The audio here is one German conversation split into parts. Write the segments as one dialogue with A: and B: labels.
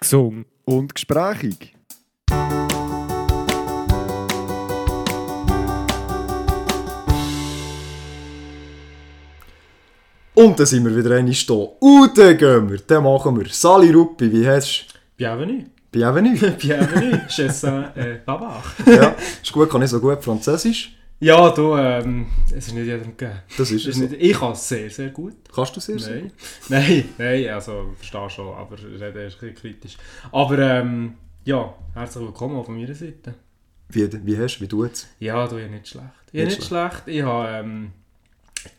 A: gesungen und gesprächig.
B: Und dann sind wir wieder einmal da. Und dann gehen wir, dann machen wir. Sali Ruppi, wie heißt
C: Bienvenue.
B: du? Bienvenue.
C: Bienvenue. Je sais äh, Baba.
B: ja, ist gut, kann ich so gut Französisch.
C: Ja, du, ähm, es ist nicht jedem gegeben.
B: Das ist
C: Es
B: es.
C: nicht, ich kann es sehr, sehr gut.
B: Kannst du sehr sehr
C: Nein. Nein, nein, also verstehe schon, aber reden ist ein bisschen kritisch. Aber ähm, ja, herzlich willkommen auch von meiner Seite.
B: Wie, wie hast du, wie tut's?
C: Ja, du, ja nicht schlecht. Ja,
B: Nicht
C: nicht schlecht. Ich habe, ähm,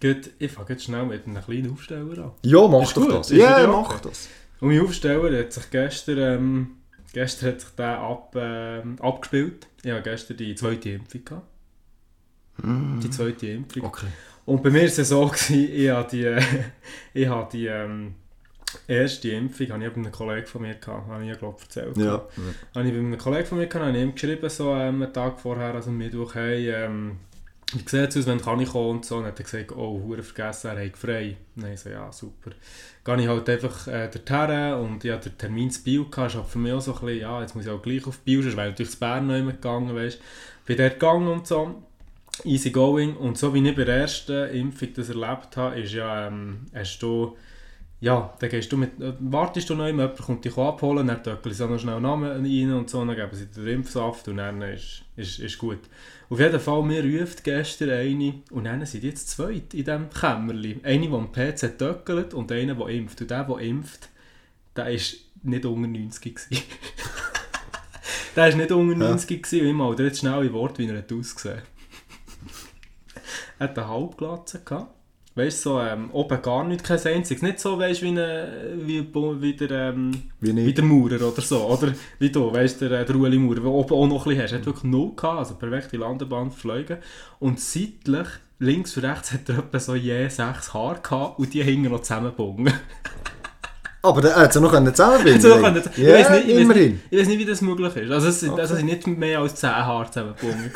C: gut, ich fange jetzt schnell mit einem kleinen Aufsteller an.
B: Ja, mach
C: Ist
B: doch
C: gut,
B: das. Ja,
C: wieder
B: mach
C: okay.
B: das.
C: Und mein Aufsteller hat sich gestern, ähm, gestern hat sich der ab, ähm, abgespielt. Ich hatte gestern die zweite Impfung. Gehabt. Die zweite Impfung.
B: Okay.
C: Und bei mir war es so, gewesen, ich habe die, ich habe die ähm, erste Impfung habe ich bei einem Kollegen von mir gehabt, habe ich ja glaube erzählt.
B: Ja.
C: Habe ich bei einem Kollegen von mir gehabt, habe ich ihm geschrieben, so ähm, einen Tag vorher, also Mittwoch, hey, ähm, wie sieht es aus, wenn kann ich kommen und so. Und dann hat er gesagt, oh, hure vergessen, er hat frei. Dann ich so, ja, super. Gehe ich halt einfach äh, dorthin und ja, der Termin zu Bio gehabt, ist halt für mich auch so ein bisschen, ja, jetzt muss ich auch gleich auf Bio, sonst wäre ich natürlich zu Bern noch immer gegangen, weißt Bin dort gegangen und so easy going. Und so wie ich bei der ersten Impfung das erlebt habe, ist ja, ähm, hast du, ja, dann gehst du mit, äh, wartest du noch immer, jemand kommt dich abholen, dann töckeln sie noch schnell Namen rein und so, dann geben sie dir den Impfsaft und dann ist, ist, ist gut. Auf jeden Fall, mir ruft gestern eine und dann sind jetzt zwei in diesem Kämmerli. Eine, die am PC töckelt und einer, der impft. Und der, der impft, der war nicht unter 90 gewesen. der war nicht unter 90 gewesen. und ich mal jetzt schnell in Wort, wie er hat ausgesehen hat eine Halbglatze gehabt. Weißt du, so, ähm, oben gar nicht, kein einziges. Nicht so, weißt wie, eine- wie, wie der, ähm,
B: Wie
C: wie der Maurer oder so. Oder wie du, weißt du, der, der Ueli Maurer, der oben auch noch ein bisschen hast. Er hat wirklich null gehabt, also perfekte Landebahn geflogen. Und seitlich, links und rechts, hat er etwa so je sechs Haare gehabt und die hingen noch zusammengebunden.
B: Aber der hat es noch können zusammenbinden
C: können- ich
B: Ja,
C: weiss nicht, ich weiss
B: immerhin.
C: nicht, ich weiß nicht, wie das möglich ist. Also es sind also es sind nicht mehr als 10 Haare zusammengebunden.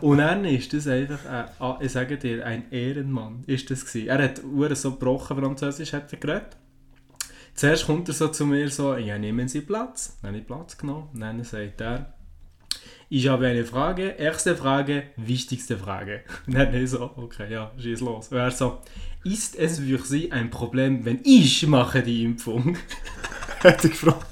C: Und dann ist das einfach, äh, ah, ich sage dir, ein Ehrenmann ist das gewesen. Er hat Uhren so gebrochen Französisch hat er geredet. Zuerst kommt er so zu mir so, ja, nehmen Sie Platz. Dann habe ich Platz genommen. Und dann sagt er, ich habe eine Frage, erste Frage, wichtigste Frage. Und dann so, okay, ja, schieß los. Und er so, ist es für Sie ein Problem, wenn ich mache die Impfung?
B: Hat er gefragt.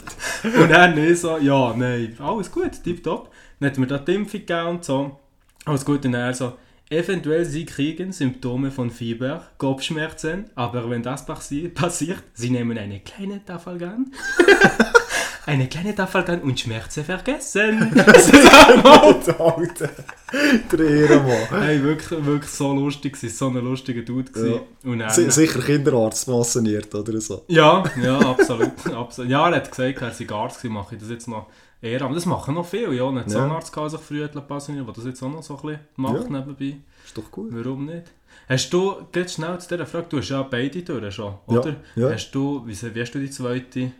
C: Und dann so, ja, nein, alles gut, tipptopp. Dann hat mir da die Impfung gegeben und so. Alles gut, und er so, eventuell Sie kriegen Symptome von Fieber, Kopfschmerzen, aber wenn das passi passiert, Sie nehmen eine kleine Tafalgan. eine kleine Tafalgan und Schmerzen vergessen.
B: Alter, Alter. Der Ehrenmann.
C: hey, wirklich, wirklich so lustig, gewesen, so ein lustiger Dude. gewesen. Und dann,
B: Si- Sicher Kinderarzt masseniert oder so.
C: Ja, ja, absolut. absolut. Ja, er hat gesagt, er sei Arzt gewesen, mache ich das jetzt noch eher. Aber das machen noch viele, ja. Nicht
B: Ja.
C: Zahnarzt kann sich früh pensionieren, der das jetzt auch noch so ein bisschen macht
B: Ja.
C: nebenbei.
B: Ist doch gut.
C: Warum nicht? Hast du, geht schnell zu dieser Frage, du hast ja beide durch schon,
B: Ja,
C: oder?
B: ja.
C: Hast du, wie, wie hast du die zweite?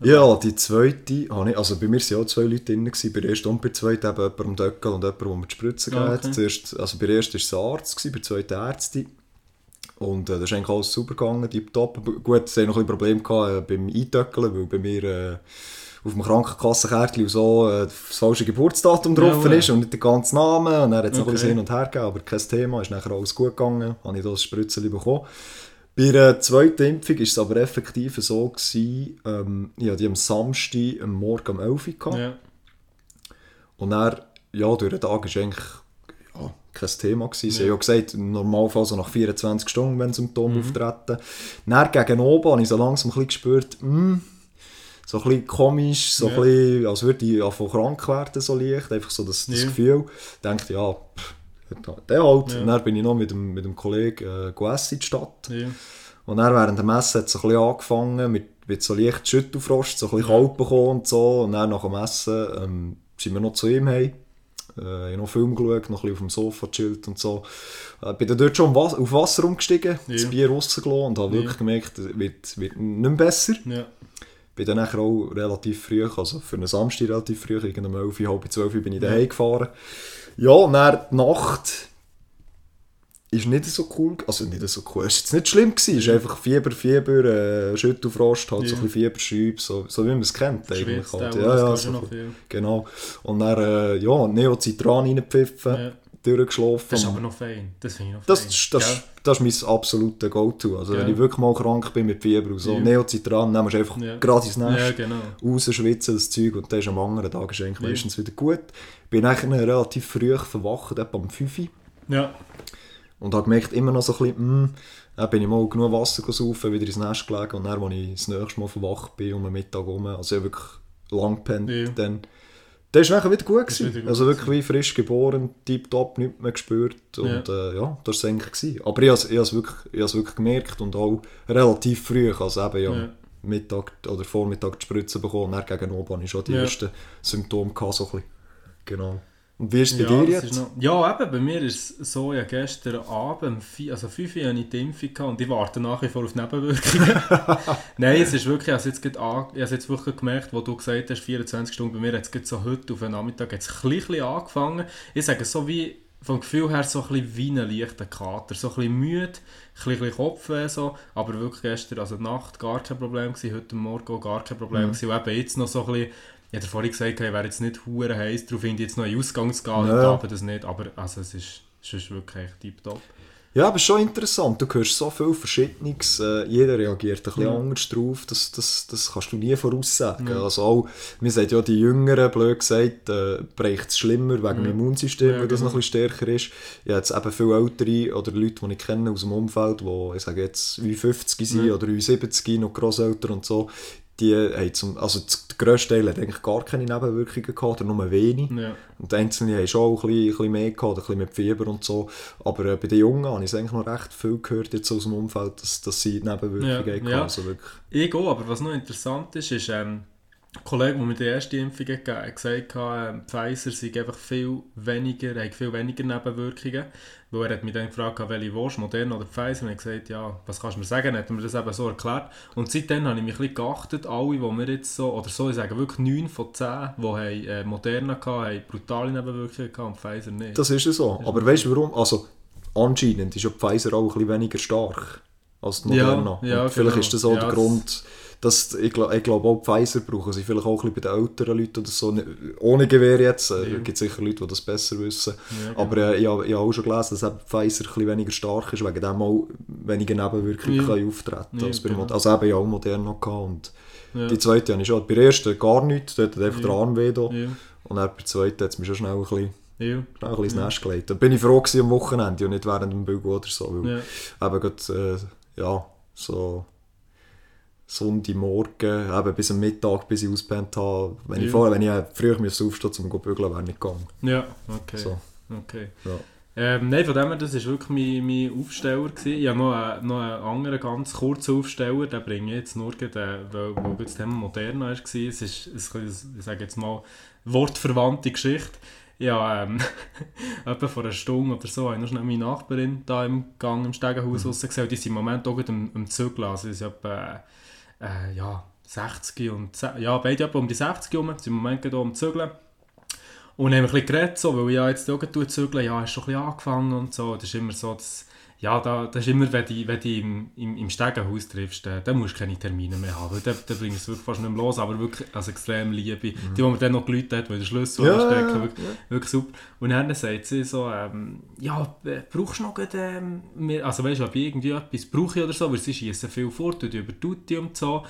B: Ja, die zweite, habe ich, also bei mir waren ja auch zwei Leute drin, gewesen, bei der ersten und bei der zweiten eben jemand am Döckel und jemand, der mir die Spritze gegeben hat.
C: Okay.
B: Zuerst, also bei der ersten war es Arzt, gewesen, bei der zweiten Ärztin. Und äh, das ist eigentlich alles super gegangen, tipptopp. Gut, es hatte noch ein Probleme gehabt, äh, beim Eintöckeln, weil bei mir äh, auf dem Krankenkassenkärtchen so äh, das falsche Geburtsdatum drauf
C: Ja,
B: ist und nicht der ganze Name. Und dann hat es noch ein bisschen
C: Okay.
B: hin und her gegeben, aber kein Thema, ist nachher alles gut gegangen, habe ich das Spritzchen bekommen. Bei der zweiten Impfung war es aber effektiv so, gewesen, ähm, ich hatte die am Samstag am Morgen um 11 Uhr.
C: Ja.
B: Und dann, ja, durch den Tag war eigentlich ja, kein Thema. Gewesen. Sie haben ja gesagt, im Normalfall so nach 24 Stunden, wenn Symptome auftreten. Dann gegen oben habe ich so langsam ein bisschen gespürt, hm, so ein bisschen komisch, so
C: Ja.
B: ein bisschen, als würde ich anfangen krank werden, so leicht. Einfach so das, das
C: Ja.
B: Gefühl. Ich dachte, ja, pff, der halt.
C: Ja.
B: Und dann bin ich noch mit dem, mit dem Kollegen äh, in die Stadt.
C: Ja.
B: Und dann während der Messe hat es ein bisschen angefangen mit, mit so leicht Schüttelfrost, so ein bisschen kalt bekommen und so. Und dann nach dem Essen ähm, sind wir noch zu ihm heim. Äh, ich habe noch Film geschaut, noch ein bisschen auf dem Sofa gechillt und so. Äh, bin dann dort schon auf Was- auf Wasser umgestiegen,
C: Ja.
B: das Bier rausgelassen und habe
C: Ja.
B: wirklich gemerkt, es wird, wird nicht mehr besser.
C: Ja.
B: Bin dann auch relativ früh, also für einen Samstag relativ früh, gegen um 11, halb 12 bin ich daheim gefahren. Ja, und dann die Nacht ist nicht so cool, also nicht so cool, es war jetzt nicht schlimm, gewesen. es ist einfach Fieber, Fieber, äh, Schüttelfrost, halt so
C: Ja.
B: ein bisschen Fieberschübe, so, so wie man es kennt eigentlich. Halt. Ja,
C: das
B: ja, so genau. Und dann, äh, ja, Neocitran reingepfiffen,
C: Ja.
B: Durchgeschlafen.
C: Das ist aber noch fein. Das finde ich noch
B: Das,
C: fein.
B: ist- das,
C: Gell?
B: das ist mein absoluter Go-To. Also, wenn
C: Ja.
B: ich wirklich mal krank bin mit Fieber und so,
C: Ja.
B: Neocitran, nehmen wir einfach
C: Ja.
B: gerade ins Nest,
C: Ja, genau.
B: rausschwitzen, das Zeug, und dann ist am anderen Tag ist eigentlich
C: Ja.
B: meistens wieder gut. Bin nachher relativ früh verwacht, etwa um 5 Uhr.
C: Ja,
B: Und habe gemerkt, immer noch so ein bisschen, hm, dann bin ich mal genug Wasser gesaufen, wieder ins Nest gelegen und dann, als ich das nächste Mal verwacht bin, um den Mittag herum, also ich habe wirklich lang gepennt,
C: Ja.
B: dann, ist es nachher wieder gut gewesen.
C: wieder gut
B: also wirklich wie frisch geboren, tiptop, nichts mehr gespürt und ja, äh, ja das war es eigentlich. Gewesen. Aber ich habe es wirklich, wirklich gemerkt und auch relativ früh, also eben ja,
C: Ja.
B: Mittag oder Vormittag die Spritze bekommen und dann gegen oben hatte ich schon die
C: Ja.
B: ersten Symptome gehabt, so ein bisschen. Genau. Und wie ist es bei
C: ja,
B: dir jetzt?
C: noch, ja, eben, bei mir ist es so, ja, gestern Abend, also 5 Uhr hatte ich die Impfung gehabt und ich warte nach wie vor auf Nebenwirkungen. Nein, es ist wirklich, ich habe es jetzt, gerade ich habe es jetzt wirklich gemerkt, wo du gesagt hast, 24 Stunden, bei mir hat es so heute auf den Nachmittag jetzt ein bisschen angefangen. Ich sage so wie, vom Gefühl her so ein bisschen wie ein leichter Kater, so ein bisschen müde, ein bisschen Kopfweh so, aber wirklich gestern, also Nacht gar kein Problem gewesen, heute Morgen gar kein Problem
B: Mhm.
C: gewesen und eben jetzt noch so ein bisschen ich hatte vorhin gesagt, ich wäre jetzt nicht hure heiß, darauf finde ich jetzt noch einen Ausgang zu gehen,
B: Ja.
C: ja. aber das nicht, aber also es ist, es ist wirklich tiptop.
B: Ja, aber schon interessant. Du hörst so viel Verschiedenes. Äh, jeder reagiert ein bisschen
C: Ja.
B: anders drauf. Das, das, das kannst du nie voraussagen.
C: Ja.
B: Also auch, mir sagt ja die Jüngeren, blöd gesagt, äh, bricht es schlimmer wegen dem Immunsystem,
C: Ja,
B: weil das
C: genau.
B: noch ein bisschen stärker ist. Ich habe jetzt eben viele Ältere oder Leute, die ich kenne aus dem Umfeld, die, ich sage jetzt, wie 50 sind
C: Ja.
B: oder wie 70, noch Grosseltern und so, die haben zum, also der grösste Teil hat eigentlich gar keine Nebenwirkungen gehabt, oder nur wenig.
C: Ja.
B: Und die Einzelnen haben schon auch ein bisschen, ein bisschen mehr gehabt, ein bisschen mit Fieber und so. Aber äh, bei den Jungen habe ich eigentlich noch recht viel gehört jetzt aus dem Umfeld, dass, dass sie Nebenwirkungen
C: Ja,
B: hatten.
C: ja.
B: Also wirklich.
C: Ich auch, aber was noch interessant ist, ist, ähm, ein Kollege, der mir die erste Impfung gegeben hat, hat gesagt, ähm, Pfizer sei einfach viel weniger, hat viel weniger Nebenwirkungen. Weil er hat mich dann gefragt, welche willst du, Moderna oder Pfizer? Und ich habe gesagt, ja, was kannst du mir sagen? Dann hat er mir das eben so erklärt. Und seitdem habe ich mich ein bisschen geachtet, alle, die wir jetzt so, oder so, ich sage wirklich 9 von 10, die haben, äh, Moderna hatten, haben brutale Nebenwirkungen gehabt und Pfizer nicht.
B: Das ist ja so. Aber weißt du warum? Also anscheinend ist ja Pfizer auch ein bisschen weniger stark als die
C: Ja,
B: Moderna.
C: ja,
B: Und vielleicht
C: genau.
B: ist das auch
C: Ja,
B: der
C: das-
B: Dass ich, ich glaube auch Pfizer brauchen sie vielleicht auch ein bisschen bei den älteren Leuten oder so. Nicht- Ohne Gewehr jetzt. Es
C: Ja.
B: gibt sicher Leute, die das besser wissen.
C: Ja, genau.
B: Aber äh, ich, habe, auch schon gelesen, dass Pfizer ein bisschen weniger stark ist, wegen dem auch weniger Nebenwirkungen
C: Ja.
B: auftreten
C: Ja,
B: als bei
C: genau.
B: Also eben ja auch Moderna gehabt und
C: ja.
B: die zweite habe ich schon. Bei der ersten gar nichts, dort hat einfach
C: Ja.
B: der Arm weh da.
C: Ja,
B: Und dann bei der zweiten hat es mich schon schnell ein bisschen,
C: ja,
B: schnell ein bisschen ins Nest gelegt. Da bin ich froh am Wochenende und nicht während dem Bügel oder so. Weil
C: ja.
B: eben gerade, äh, ja, so Sonntagmorgen, eben bis am Mittag, bis ich ausgepennt habe. Wenn ich,
C: Ja.
B: vorher, wenn ich müsste aufstehen um zu bügeln, wäre nicht gegangen.
C: ja, okay.
B: So,
C: okay.
B: ja.
C: Ähm, nein, von dem her, das war wirklich mein, mein Aufsteller. Gewesen. Ich habe noch, einen- noch einen anderen ganz kurzen Aufsteller, den bringe ich jetzt nur, gerade, weil, weil das Thema Moderna war. Es ist, es ich sage jetzt mal, wortverwandte Geschichte. Ja, ähm, etwa vor einer Stunde oder so habe ich noch schnell meine Nachbarin da im Gang im Stegenhaus mhm. gesehen. Und die sind im Moment auch gerade am, am Zügeln. Also, etwa, äh, ja, 60 und, ja, beide um die 60 herum. Sind im Moment gerade am Zügeln. Und haben ein bisschen geredet, so, weil ich ja jetzt auch zügeln, ja, hast schon ein bisschen angefangen und so. Das ist immer so, dass, ja, da, das ist immer, wenn du, wenn du im, im, im Stegenhaus triffst, dann, dann musst du keine Termine mehr haben. weil Dann, dann bringst du es wirklich fast nicht mehr los, aber wirklich, also extrem Liebe. Die, die mir dann noch gelüht hat, weil der Schlüssel
B: Ja,
C: stecken,
B: ja,
C: wirklich, wirklich super. Und dann sagt sie so, ähm, ja, äh, brauchst du noch gerade, ähm, mehr- also weißt du, ob ich irgendwie etwas brauche oder so, weil sie schießen viel fort, und über Tutti und so. Und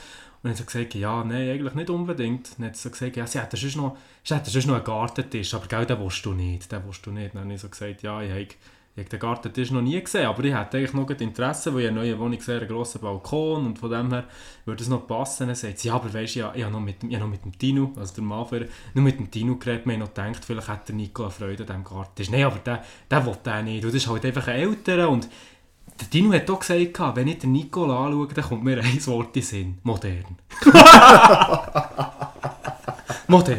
C: dann hat sie gesagt, ja, nein, eigentlich nicht unbedingt. Dann hat sie gesagt, ja, sie hätten sonst noch, sie hätten sonst noch einen Gartentisch, aber gell, den willst du nicht, den willst du nicht. Dann habe ich so gesagt, ja, ich habe, ich habe den Gartentisch noch nie gesehen, aber ich hätte eigentlich noch Interesse, weil ich eine neue Wohnung sehe, einen grossen Balkon und von dem her würde es noch passen. Dann sagt ja, aber weisst du, ich, habe- noch mit, habe noch mit dem Tino, also der Mann ihr, nur mit dem Tino geredet, wir haben noch gedacht, vielleicht hat der Nico eine Freude an diesem Gartentisch. Nein, aber der, der will den nicht, und das ist halt einfach ein älterer und der Tino hat auch gesagt, wenn ich den Nico anschaue, dann kommt mir ein Wort in den Sinn. Modern. Modern.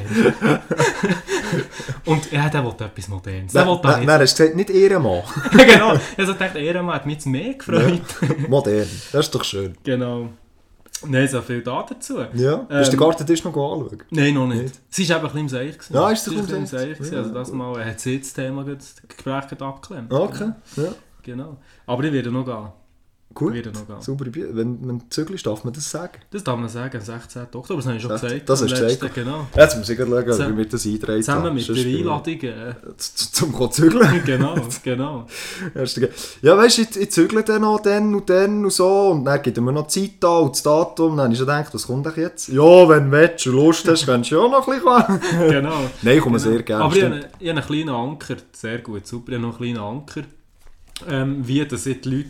C: Und ja, der will etwas Modernes. Der da
B: nein,
C: nicht.
B: du gesagt, nicht Ehrenmann.
C: genau. Ich also dachte, Ehrenmann hat mich jetzt mehr gefreut.
B: Modern. Das ist doch schön.
C: genau. Nein, so viel da dazu.
B: Ja. Hast du den
C: Ähm,
B: Gartentisch noch anschauen?
C: Nein, noch nicht.
B: Nicht?
C: Sie war eben ein bisschen im Seich.
B: Ja, ist sie ein bisschen im
C: Seich. Also das Mal hat sie das Thema, das Gespräch abgeklemmt.
B: Okay. Ja.
C: genau. Aber ich werde noch gehen.
B: Gut, super. Bier. Wenn man zügelst, darf man das sagen.
C: Das darf man sagen, am 16. Oktober, das habe ich schon
B: Das-
C: gesagt.
B: das hast du gesagt.
C: Genau.
B: Jetzt muss ich schauen,
C: Zusammen-
B: wie wir das eintragen
C: Zusammen mit der Einladung. Äh,
B: Zum zu zügeln.
C: genau, genau.
B: Ja, weißt du, ich, ich zügle dann noch dann und dann und so. Und dann gibt mir noch Zeit an und das Datum. Dann habe ich schon gedacht, was kommt denn jetzt? Ja, wenn du willst und Lust hast, kannst du ja noch ein bisschen
C: genau.
B: Nein, ich komme
C: Genau.
B: sehr gerne.
C: Aber ich habe,
B: stimmt.
C: ich habe einen kleinen Anker, sehr gut, super, ich habe noch einen kleinen Anker, ähm, wie ich die Leute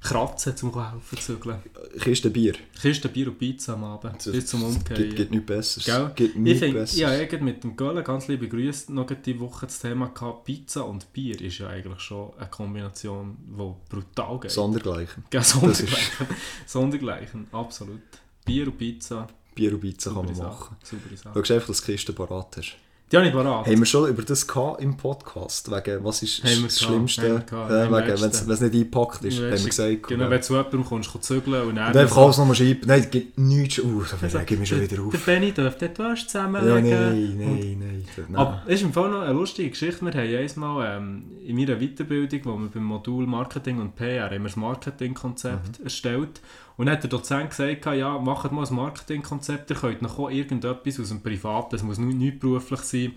C: kratzen, um helfen zu zügeln.
B: Kiste Bier.
C: Kiste Bier und Pizza am Abend,
B: Das
C: bis zum Umkehren.
B: gibt nichts Besseres.
C: Gell? Ich
B: nichts
C: finde,
B: Besseres.
C: ja, irgendwie mit dem Göller, ganz liebe Grüße, noch die Woche das Thema gehabt, Pizza und Bier ist ja eigentlich schon eine Kombination, die brutal geht.
B: Sondergleichen.
C: Ja, Sondergleichen. Sondergleichen, absolut. Bier und Pizza,
B: Bier und Pizza kann
C: saubere
B: man
C: Sache.
B: machen.
C: Saubere Sache.
B: Schau einfach, dass du Kiste parat hast.
C: Die habe ich parat.
B: Haben wir schon über das gehabt im Podcast? Wegen, was ist
C: Haben
B: das
C: gehabt,
B: Schlimmste?
C: haben
B: äh, wenn es nicht eingepackt ist, haben wir gesagt.
C: Genau,
B: ja.
C: wenn du zu jemandem kommst, kannst du zügeln und dann...
B: Und einfach alles nochmal schreiben. Nein, es gibt nichts. Uh, da rege ich mich schon wieder
C: Der
B: auf.
C: Benni dürfte die Wäsche
B: Ja,
C: zusammenlegen.
B: nein, nein, nein. nein.
C: Aber es ist im Fall noch eine lustige Geschichte. Wir haben einmal ähm, in meiner Weiterbildung, wo wir beim Modul Marketing und PR haben wir das Marketingkonzept erstellt. Und dann hat der Dozent gesagt, ja, macht mal ein Marketingkonzept, ihr könnt noch auch irgendetwas aus dem Privaten, das muss nicht, beruflich sein,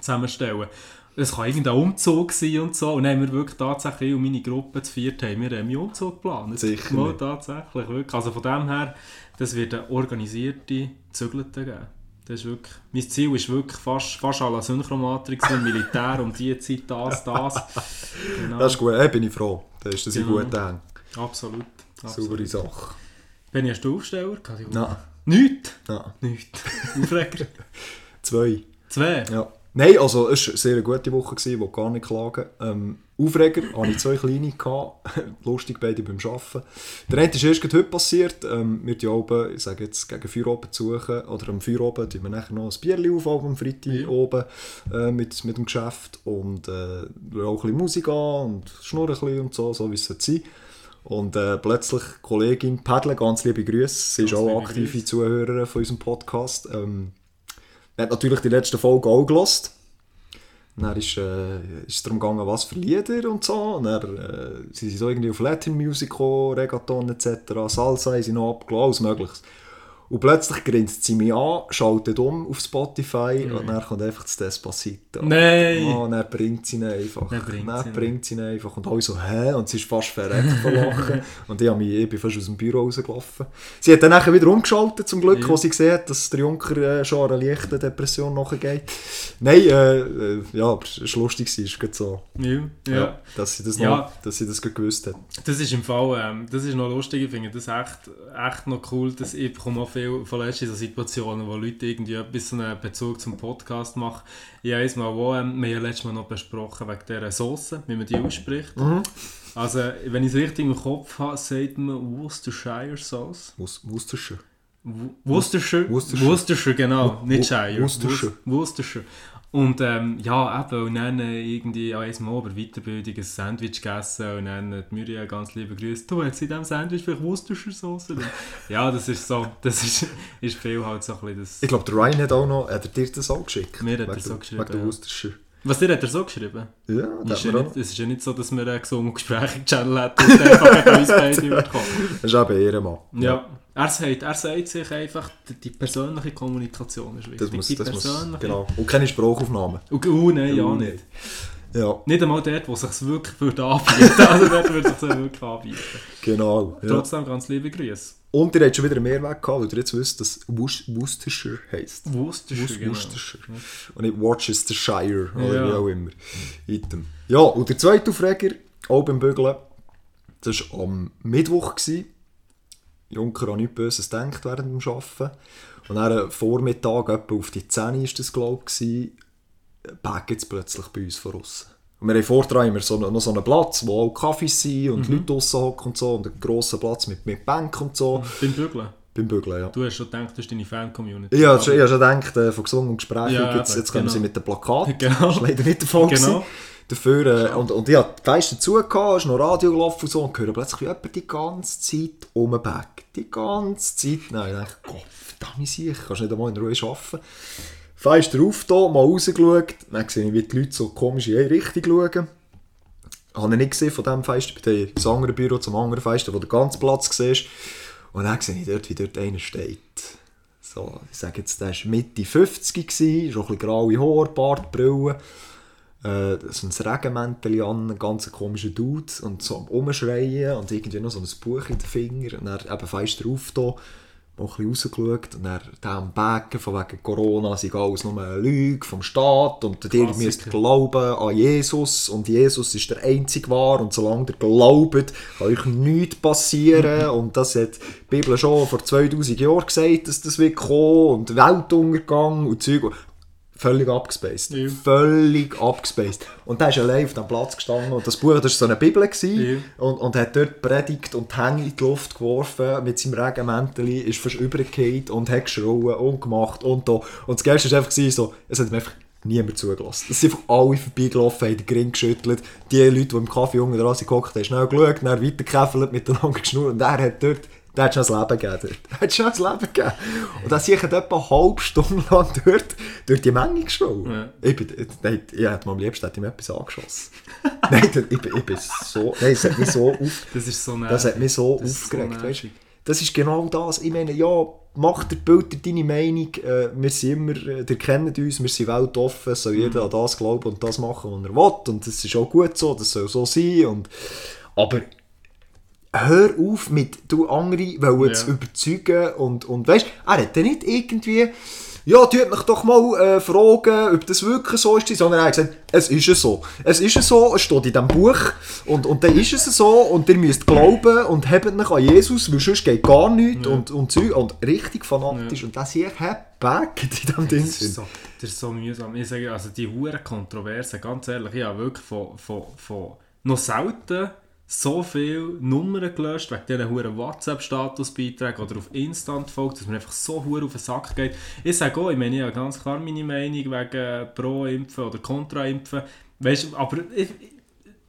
C: zusammenstellen. Es kann irgendein Umzug sein und so. Und dann haben wir wirklich tatsächlich, und meine Gruppe zu viert, haben wir einen Umzug geplant.
B: Sicher
C: Mal tatsächlich, wirklich. Also von dem her, das wird eine organisierte Zügelte geben. Das ist wirklich, mein Ziel ist wirklich fast, fast à la Synchromatrix im Militär, um die Zeit das, das. Genau.
B: Das ist gut, hey, bin ich froh. Das ist das in
C: Genau.
B: guten Händen.
C: Absolut.
B: Saubere. Sache.
C: Hast du Aufsteller? gehabt die Woche?
B: Nein,
C: Nichts?
B: nein.
C: Nichts. Aufreger?
B: Zwei.
C: Zwei?
B: Ja. Nein, also es war eine sehr gute Woche, gewesen, wo gar nicht klagen. Ähm, Aufreger hatte ich zwei kleine. Gehabt. Lustig beide beim Arbeiten. Der eine ist erst heute passiert. Ähm, wir die oben, ich sage jetzt, gegen Feuer oben suchen. Oder am Feuer oben tun wir nachher noch ein Bierli auf am Freitag
C: Ja.
B: oben äh, mit, mit dem Geschäft. Und äh, auch ein bisschen Musik an und schnurren ein bisschen und so, so wie es sein sollte. Und äh, plötzlich Kollegin Padle, ganz liebe Grüße. Sie ist
C: Ganz
B: auch
C: liebe
B: aktive
C: Grüße.
B: Zuhörerin von unserem Podcast. Ähm, er hat natürlich die letzte Folge auch gelost. Dann ist, äh, ist es darum gegangen, was für Lieder und so. Und dann äh, sind sie so irgendwie auf Latin Music gekommen, Reggaeton etc. Salsa sie noch abgelassen, alles mögliches. Und plötzlich grinst sie mich an, schaltet um auf Spotify und dann kommt einfach das Despacito.
C: Nein!
B: Oh, und dann bringt sie ihn einfach.
C: Dann bringt
B: Dann
C: sie
B: bringt sie ihn einfach. Und alle so, hä? Und sie ist fast verreckt von Lachen. und ich, mich, ich bin fast aus dem Büro rausgelaufen. Sie hat dann nachher wieder umgeschaltet, zum Glück,
C: Ja.
B: wo sie gesehen hat, dass der Junker äh, schon einer leichten Depression nachgeht. Nein, äh, äh, ja, aber es war lustig, es gerade so.
C: Ja, ja.
B: dass sie das,
C: Ja.
B: noch, dass sie das gewusst hat.
C: Das ist im Fall, ähm, das ist noch lustig, ich finde das echt, echt noch cool, dass ich bekomme viel von letzten so Situationen, wo Leute irgendwie etwas, so einen Bezug zum Podcast machen. Ich habe einmal, wo, ähm, wir haben ja letztes Mal noch besprochen, wegen dieser Sauce, wie man die ausspricht.
B: Mhm.
C: Also, wenn ich es richtig im Kopf habe, sagt man Worcestershire Sauce.
B: Wus-
C: Worcestershire?
B: Worcestershire.
C: Worcestershire, genau. Nicht Shire.
B: Worcestershire.
C: Worcestershire. Und ähm, ja, eben, und dann äh, irgendwie an einem Mal bei Weiterbildung ein Sandwich gegessen und dann die Muriel ganz liebe Grüße. Du, hast in diesem Sandwich vielleicht Worcestershire Sauce ja, das ist so, das ist, ist viel halt so ein bisschen das...
B: Ich glaube, der Ryan hat auch noch, hat er dir das auch geschickt?
C: Mir hat er so geschrieben,
B: Wegen
C: ja.
B: Worcestershire.
C: Was dir hat er so geschrieben?
B: Ja, das
C: Ist ja nicht,
B: auch.
C: es ist ja nicht so, dass wir einen gesungen Gespräche-Channel hätten und einfach bei uns beide überkommen.
B: Das ist eben Ehrenmann.
C: Ja, er sagt, er sagt sich einfach, die, persönliche Kommunikation ist wichtig.
B: Das muss,
C: die
B: das muss,
C: persönliche.
B: genau. Und keine Sprachaufnahmen.
C: Und, uh, nein, ja
B: Uh,
C: nicht.
B: Ja,
C: Nicht einmal dort, wo es sich wirklich würde anbieten Also dort würde es sich wirklich anbieten.
B: genau. Ja.
C: Trotzdem ganz liebe Grüße.
B: Und ihr habt schon wieder einen Mehrweg gehabt, weil ihr jetzt wisst, dass Worcestershire heisst.
C: Worcestershire, genau.
B: Worcestershire. Und nicht Worcestershire oder
C: Ja.
B: wie auch immer. Item. Ja, und der zweite Aufreger, auch beim Bügeln, das war am Mittwoch. Gewesen. Junker an nichts Böses gedacht während dem Arbeiten. Und dann am Vormittag, etwa auf die 10 ist das glaube ich, packen es plötzlich bei uns von außen. Und wir haben vordran immer so, noch so einen Platz, wo auch Kaffees sind und Leute draussen hocken und so. Und einen grossen Platz mit, mit Bänken und so.
C: Beim Bügeln.
B: Beim Bügeln, ja.
C: Du hast schon gedacht, das ist deine Fan-Community.
B: Ich habe schon, ich habe schon gedacht, äh, von gesungen und Gesprächen,
C: Ja,
B: jetzt, jetzt kommen
C: genau.
B: sie mit dem Plakat.
C: Genau.
B: Das war leider nicht der Fall.
C: Genau.
B: Dafür, äh, und, und ich hatte Fenster zugehört, es ist noch Radio gelaufen und so, und höre plötzlich wie jemand die ganze Zeit umbackt. Die ganze Zeit. Nein, ich dachte, Gott, verdammt sicher, kannst nicht einmal in Ruhe arbeiten. Fenster auf, da, mal rausgeschaut, dann sehe ich, wie die Leute so komisch in eine Richtung schauen. habe ich nicht gesehen von diesem bin dann ins andere Büro zum anderen Fest, wo der ganze Platz siehst. Und dann sehe ich dort, wie dort einer steht. So, ich sage jetzt, der war Mitte 50 gewesen, schon ein bisschen graue Haare, Bart, Brille. Äh, so ein Regenmäntel an, ein ganz komischer Dude und so am Umschreien und irgendwie noch so ein Buch in den Finger und dann eben fest drauf da, mal ein bisschen rausgeschaut und dann der am Becken von wegen Corona sei alles nur eine Lüge vom Staat und ihr müsst glauben an Jesus und Jesus ist der einzige wahr und solange ihr glaubt, kann euch nichts passieren und das hat die Bibel schon vor 2000 Jahren gesagt, dass das wird kommen und Weltuntergang und Zeug. Völlig abgespaced.
C: Ja.
B: Völlig abgespaced. Und der ist allein auf dem Platz gestanden und das Buch, das war so eine Bibel gewesen, und, und hat dort predigt und die Hänge in die Luft geworfen mit seinem Regenmäntel, ist fast übergefallen und hat geschrien und gemacht und da. Und das Geilste war einfach so, es hat mir einfach niemand zugelassen. Es sind einfach alle vorbeigelaufen, haben den Gring geschüttelt. Die Leute, die im Kaffee unten dran sind gehockt, haben schnell geschaut, dann weitergekäffelt, miteinander geschnurrt und er hat dort der hat schon das Leben gegeben. Der hat schon das Leben gegeben. Und dann sicher etwa eine halbe Stunde lang dort durch die Menge geschrien.
C: Ja.
B: Ich, bin, nein, ich hätte mir am liebsten hätte ich mir etwas angeschossen. nein, ich, bin- ich bin so... Nein, es hat mich so auf,
C: Das ist so nervig.
B: das hat mich so
C: Das ist so
B: aufgeregt. du?
C: nervig.
B: das ist genau das. Ich meine, ja, mach dir Bild dir deine Meinung. Äh, wir sind immer, äh, ihr kennt uns, wir sind weltoffen, soll
C: Mhm.
B: jeder an das glauben und das machen, was er will. Und das ist auch gut so, das soll so sein. Und, aber hör auf mit du andere wollen
C: Ja.
B: zu überzeugen und, und weißt, er hat dann nicht irgendwie ja, tut mich doch mal äh, fragen, ob das wirklich so ist, sondern er hat gesagt, es ist es so. Es ist es so, es steht in diesem Buch und, und dann ist es so und ihr müsst glauben und habt mich an Jesus, weil sonst geht gar nichts und, und Zeug und richtig fanatisch und das hier hat back in diesem Ding.
C: Das ist, so, das ist so mühsam. Ich sage, also die hure Kontroverse, ganz ehrlich, ich habe wirklich von, von, von noch selten so viele Nummern gelöscht, wegen diesen huren WhatsApp-Statusbeiträgen oder auf Instant folgt, dass mir einfach so hure auf den Sack geht. Ich sage auch, ich meine, ich habe ganz klar meine Meinung wegen Pro-Impfen oder Contra-Impfen. Weißt du, aber ich,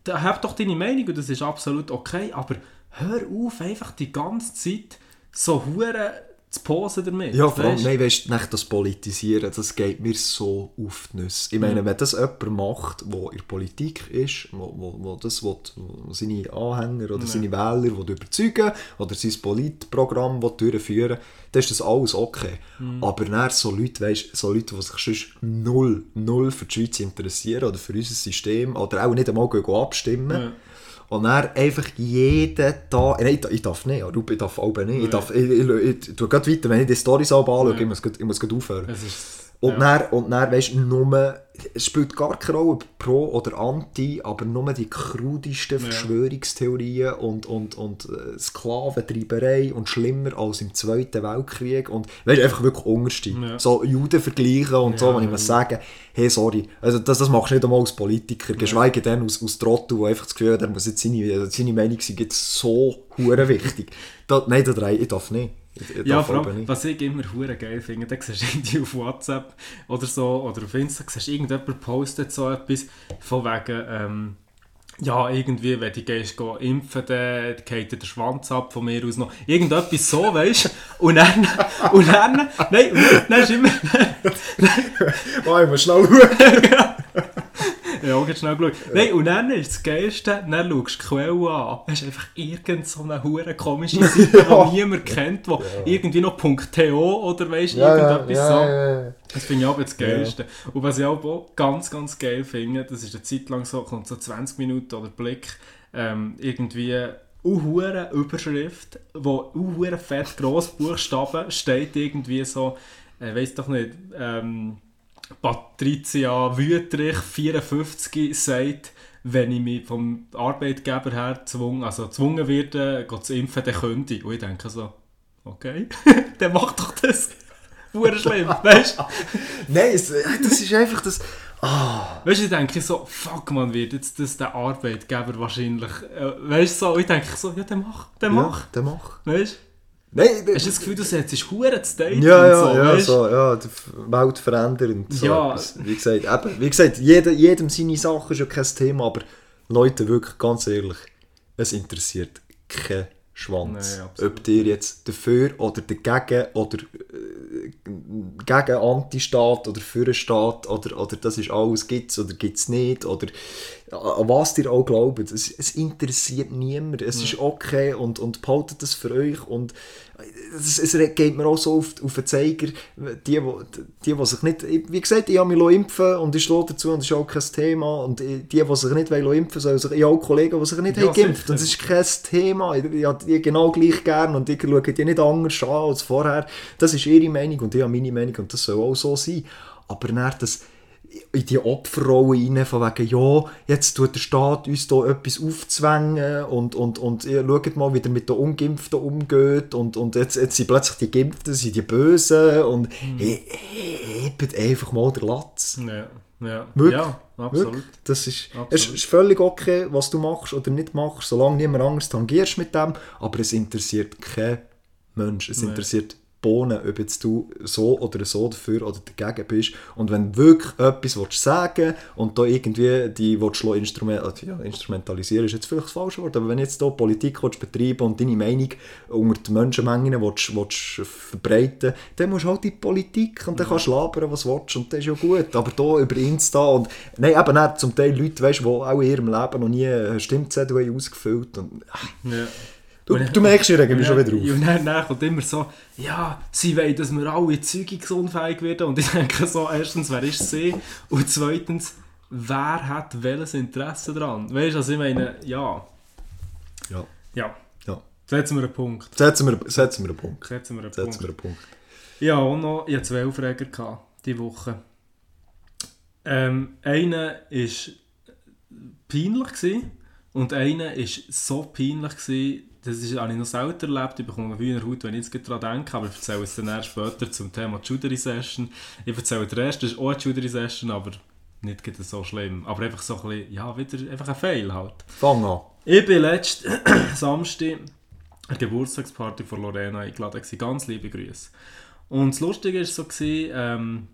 C: da hab doch deine Meinung und das ist absolut okay, aber hör auf, einfach die ganze Zeit so hure zu posen damit.
B: Ja, vor allem, nein, weißt, nicht das Politisieren, das geht mir so auf die Nüsse. Ich meine, wenn das jemand macht, der in der Politik ist, wo, wo, wo das will, wo seine Anhänger oder seine Wähler will überzeugen oder sein Politprogramm will durchführen dann ist das alles okay. Aber dann so Leute, weißt, so Leute, die sich sonst null, null für die Schweiz interessieren oder für unser System oder auch nicht einmal abstimmen,
C: Ja.
B: Und dann einfach jeden Tag. Nein, ich, ich darf nicht, ja, ich darf auch nicht. Ich, darf, ich, ich, ich, ich wenn ich die Storys alle anschaue,
C: Ja.
B: ich muss, grad- ich muss grad aufhören.
C: Es ist,
B: Und
C: ja.
B: dann, und dann weißt du, nur, es spielt gar keine Rolle, ob pro oder anti, aber nur die krudesten Verschwörungstheorien und, und, und äh, Sklaventreiberei und schlimmer als im Zweiten Weltkrieg. Und weißt einfach wirklich unterste.
C: Ja.
B: So Juden vergleichen und so,
C: Ja,
B: wo ich muss sagen, hey, sorry, also das, das machst du nicht einmal als Politiker, geschweige denn aus, aus Trottel, der einfach das Gefühl hat, er muss jetzt seine, seine Meinung sei jetzt so hure wichtig. Da, nein, da drei, ich darf nicht.
C: Ja, vor allem, was ich immer hure geil finde, dann siehst du irgendwie auf WhatsApp oder so, oder auf Insta, siehst du, irgendjemand postet so etwas von wegen, ähm, ja, irgendwie, wenn du gehst go impfen, dann geht der Schwanz ab von mir aus noch. Irgendetwas so, weißt du? Und dann, und dann, nein, dann ist immer,
B: Oh, ich muss schnell schauen.
C: ja, auch schnell geschaut. Nein, und dann ist das Geilste, dann schaust du die Quelle an. Es ist einfach irgend so eine hure komische Seite, die niemand kennt, wo irgendwie noch .to oder weißt du, irgendetwas so. Das finde ich aber das Geilste. Und was ich auch ganz, ganz geil finde, das ist eine Zeit lang so, kommt so 20 Minuten oder Blick, ähm, irgendwie uhure Überschrift, wo uhure fett Grossbuchstaben steht irgendwie so, äh, weiß doch nicht, ähm, Patricia Wüterich, 54, sagt, wenn ich mich vom Arbeitgeber her gezwungen, also gezwungen werde, äh, zu impfen, dann könnte ich. Und ich denke so, okay, dann mach doch das. Hure schlimm, weißt du?
B: Nein, äh, das ist einfach das.
C: Weißt du, ich denke so, fuck man, wird jetzt das der Arbeitgeber wahrscheinlich, äh, weißt du, so, ich denke so, ja, dann mach, dann mach,
B: Ja, dann mach.
C: weißt du?
B: Nein,
C: Hast du das Gefühl, du setzt Huren zu daten
B: ja,
C: und
B: ja,
C: so,
B: ja,
C: weißt
B: so, ja, die Welt verändernd. So
C: Ja.
B: etwas. Wie gesagt, eben, wie gesagt jeder, jedem seine Sache ist ja kein Thema, aber Leute, wirklich, ganz ehrlich, es interessiert keinen Schwanz.
C: Absolut
B: Ob ihr jetzt dafür oder dagegen oder gegen Anti-Staat oder für einen Staat oder, oder das ist alles, gibt es oder gibt es nicht oder an was ihr auch glaubt. Es, es interessiert niemand. Es ist okay und, und behaltet das für euch und es, es geht mir auch so auf, auf den Zeiger, die, die, die sich nicht, wie gesagt, ich habe mich impfen und ich stehe dazu und das ist auch kein Thema und die, die sich nicht impfen sollen ich habe auch Kollegen, die sich nicht ja, geimpft und das ist kein Thema. Ich, ich habe die genau gleich gern und ich schaue die nicht anders an als vorher. Das ist ihre Meinung und ich habe meine Meinung und das soll auch so sein. Aber dann das in die Opferrolle rein, von wegen, ja, jetzt tut der Staat uns da etwas aufzwängen und, und, und ihr schaut mal, wie er mit den Ungeimpften umgeht und, und jetzt, jetzt sind plötzlich die Geimpften sind die Bösen und mhm. he, hebt einfach mal den Latz.
C: Ja, ja.
B: Wirklich,
C: ja absolut.
B: Wirklich. Das ist, absolut. Es ist völlig okay, was du machst oder nicht machst, solange niemand Angst tangierst mit dem, aber es interessiert kein Mensch, es interessiert Bohnen, ob jetzt du so oder so dafür oder dagegen bist. Und wenn du wirklich etwas willst sagen und da irgendwie die willst instrument also ja, instrumentalisieren, ist jetzt vielleicht das falsche Wort, aber wenn jetzt da Politik willst betreiben und deine Meinung unter die Menschenmengen willst, willst verbreiten, dann musst du halt die Politik und dann kannst du labern, was du willst und das ist ja gut. Aber da über Insta und nein, eben auch zum Teil Leute, weißt, die auch in ihrem Leben noch nie eine Stimmzettel ausgefüllt und
C: ja.
B: Du, und, du merkst, ich rege mich schon wieder auf.
C: Und dann, dann kommt immer so, ja, sie wollen, dass wir alle zeugungsunfähig werden. Und ich denke so, erstens, wer ist sie? Und zweitens, wer hat welches Interesse daran? Weißt du, also ich meine, ja.
B: Ja.
C: Ja.
B: ja.
C: Setzen wir einen Punkt.
B: Setzen wir, setzen wir einen Punkt.
C: Setzen wir einen
B: setzen
C: Punkt.
B: Wir einen Punkt.
C: Ja, und noch, ich hatte zwei Aufreger gehabt, diese Woche. Ähm, einer war peinlich gewesen, und einer war so peinlich gewesen, das ist, habe ich noch selten erlebt. Ich bekomme eine Hühnerhaut, wenn ich jetzt daran denke. Aber ich erzähle es dann erst später zum Thema Judery Session. Ich erzähle den Rest, das ist auch eine Judery Session, aber nicht so schlimm. Aber einfach so ein bisschen, ja, wieder einfach ein Fail halt.
B: Fang an.
C: Ich bin letzten Samstag eine Geburtstagsparty von Lorena eingeladen. Ganz liebe Grüße. Und das Lustige war so, ähm,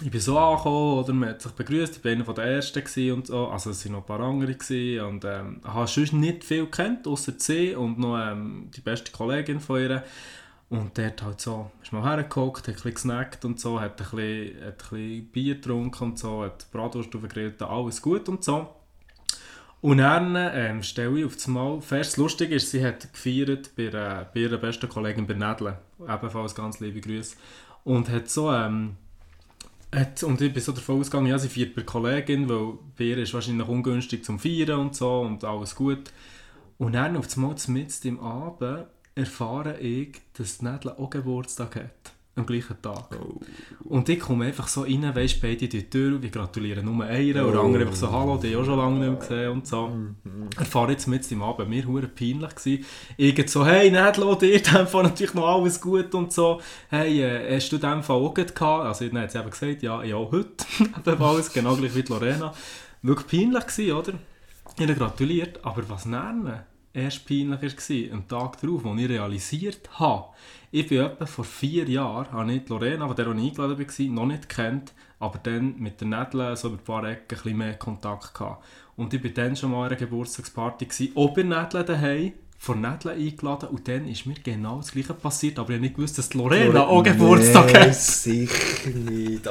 C: ich bin so angekommen, oder? Man hat sich begrüßt, ich war einer der Ersten und so, also es waren noch ein paar andere gewesen, und ähm, habe sonst nicht viel kennt, außer sie und noch ähm, die beste Kollegin von ihr. Und der hat halt so, ist mal hergeguckt, hat ein bisschen gesnackt und so, hat ein bisschen, hat ein bisschen Bier getrunken und so, hat Bratwurst aufgegrillt, alles gut und so. Und dann ähm, stelle ich auf das Mal fest, lustig ist, sie hat gefeiert bei, äh, bei ihrer besten Kollegin Bernadle, ebenfalls ganz liebe Grüße, und hat so... Ähm, hat, und ich bin so davon ausgegangen, ja, sie feiert bei Kollegin, weil bei ihr ist wahrscheinlich ungünstig zum Feiern und so und alles gut. Und dann auf einmal mit im Abend erfahre ich, dass Nadla auch Geburtstag hat am gleichen Tag. Oh. Und ich komme einfach so rein, weisst beide in die Tür, wir gratulieren nur einer, oh. und der andere einfach so, hallo, die auch schon lange nicht mehr gesehen und so. -hmm. Erfahre jetzt mit im Abend, mir war peinlich. Gewesen. Irgend so, hey, Nedlo, dir in Fall natürlich noch alles gut und so. Hey, äh, hast du dem Fall auch gehabt? Also dann hat sie eben gesagt, ja, ja, heute. alles, genau gleich wie Lorena. Wirklich peinlich gewesen, oder? Ich habe gratuliert, aber was nennen? Erst peinlich war, am Tag darauf, als ich realisiert habe, ich bin etwa vor vier Jahren, habe ich Lorena, von der ich eingeladen war, noch nicht kennt, aber dann mit der Nedle so über ein paar Ecken ein bisschen mehr Kontakt gehabt. Und ich war dann schon mal an einer Geburtstagsparty, gewesen, auch bei Nedle daheim, von Nedle eingeladen und dann ist mir genau das gleiche passiert, aber ich habe nicht gewusst, dass Lorena Lore auch Geburtstag
B: nee, hat. sicher nicht.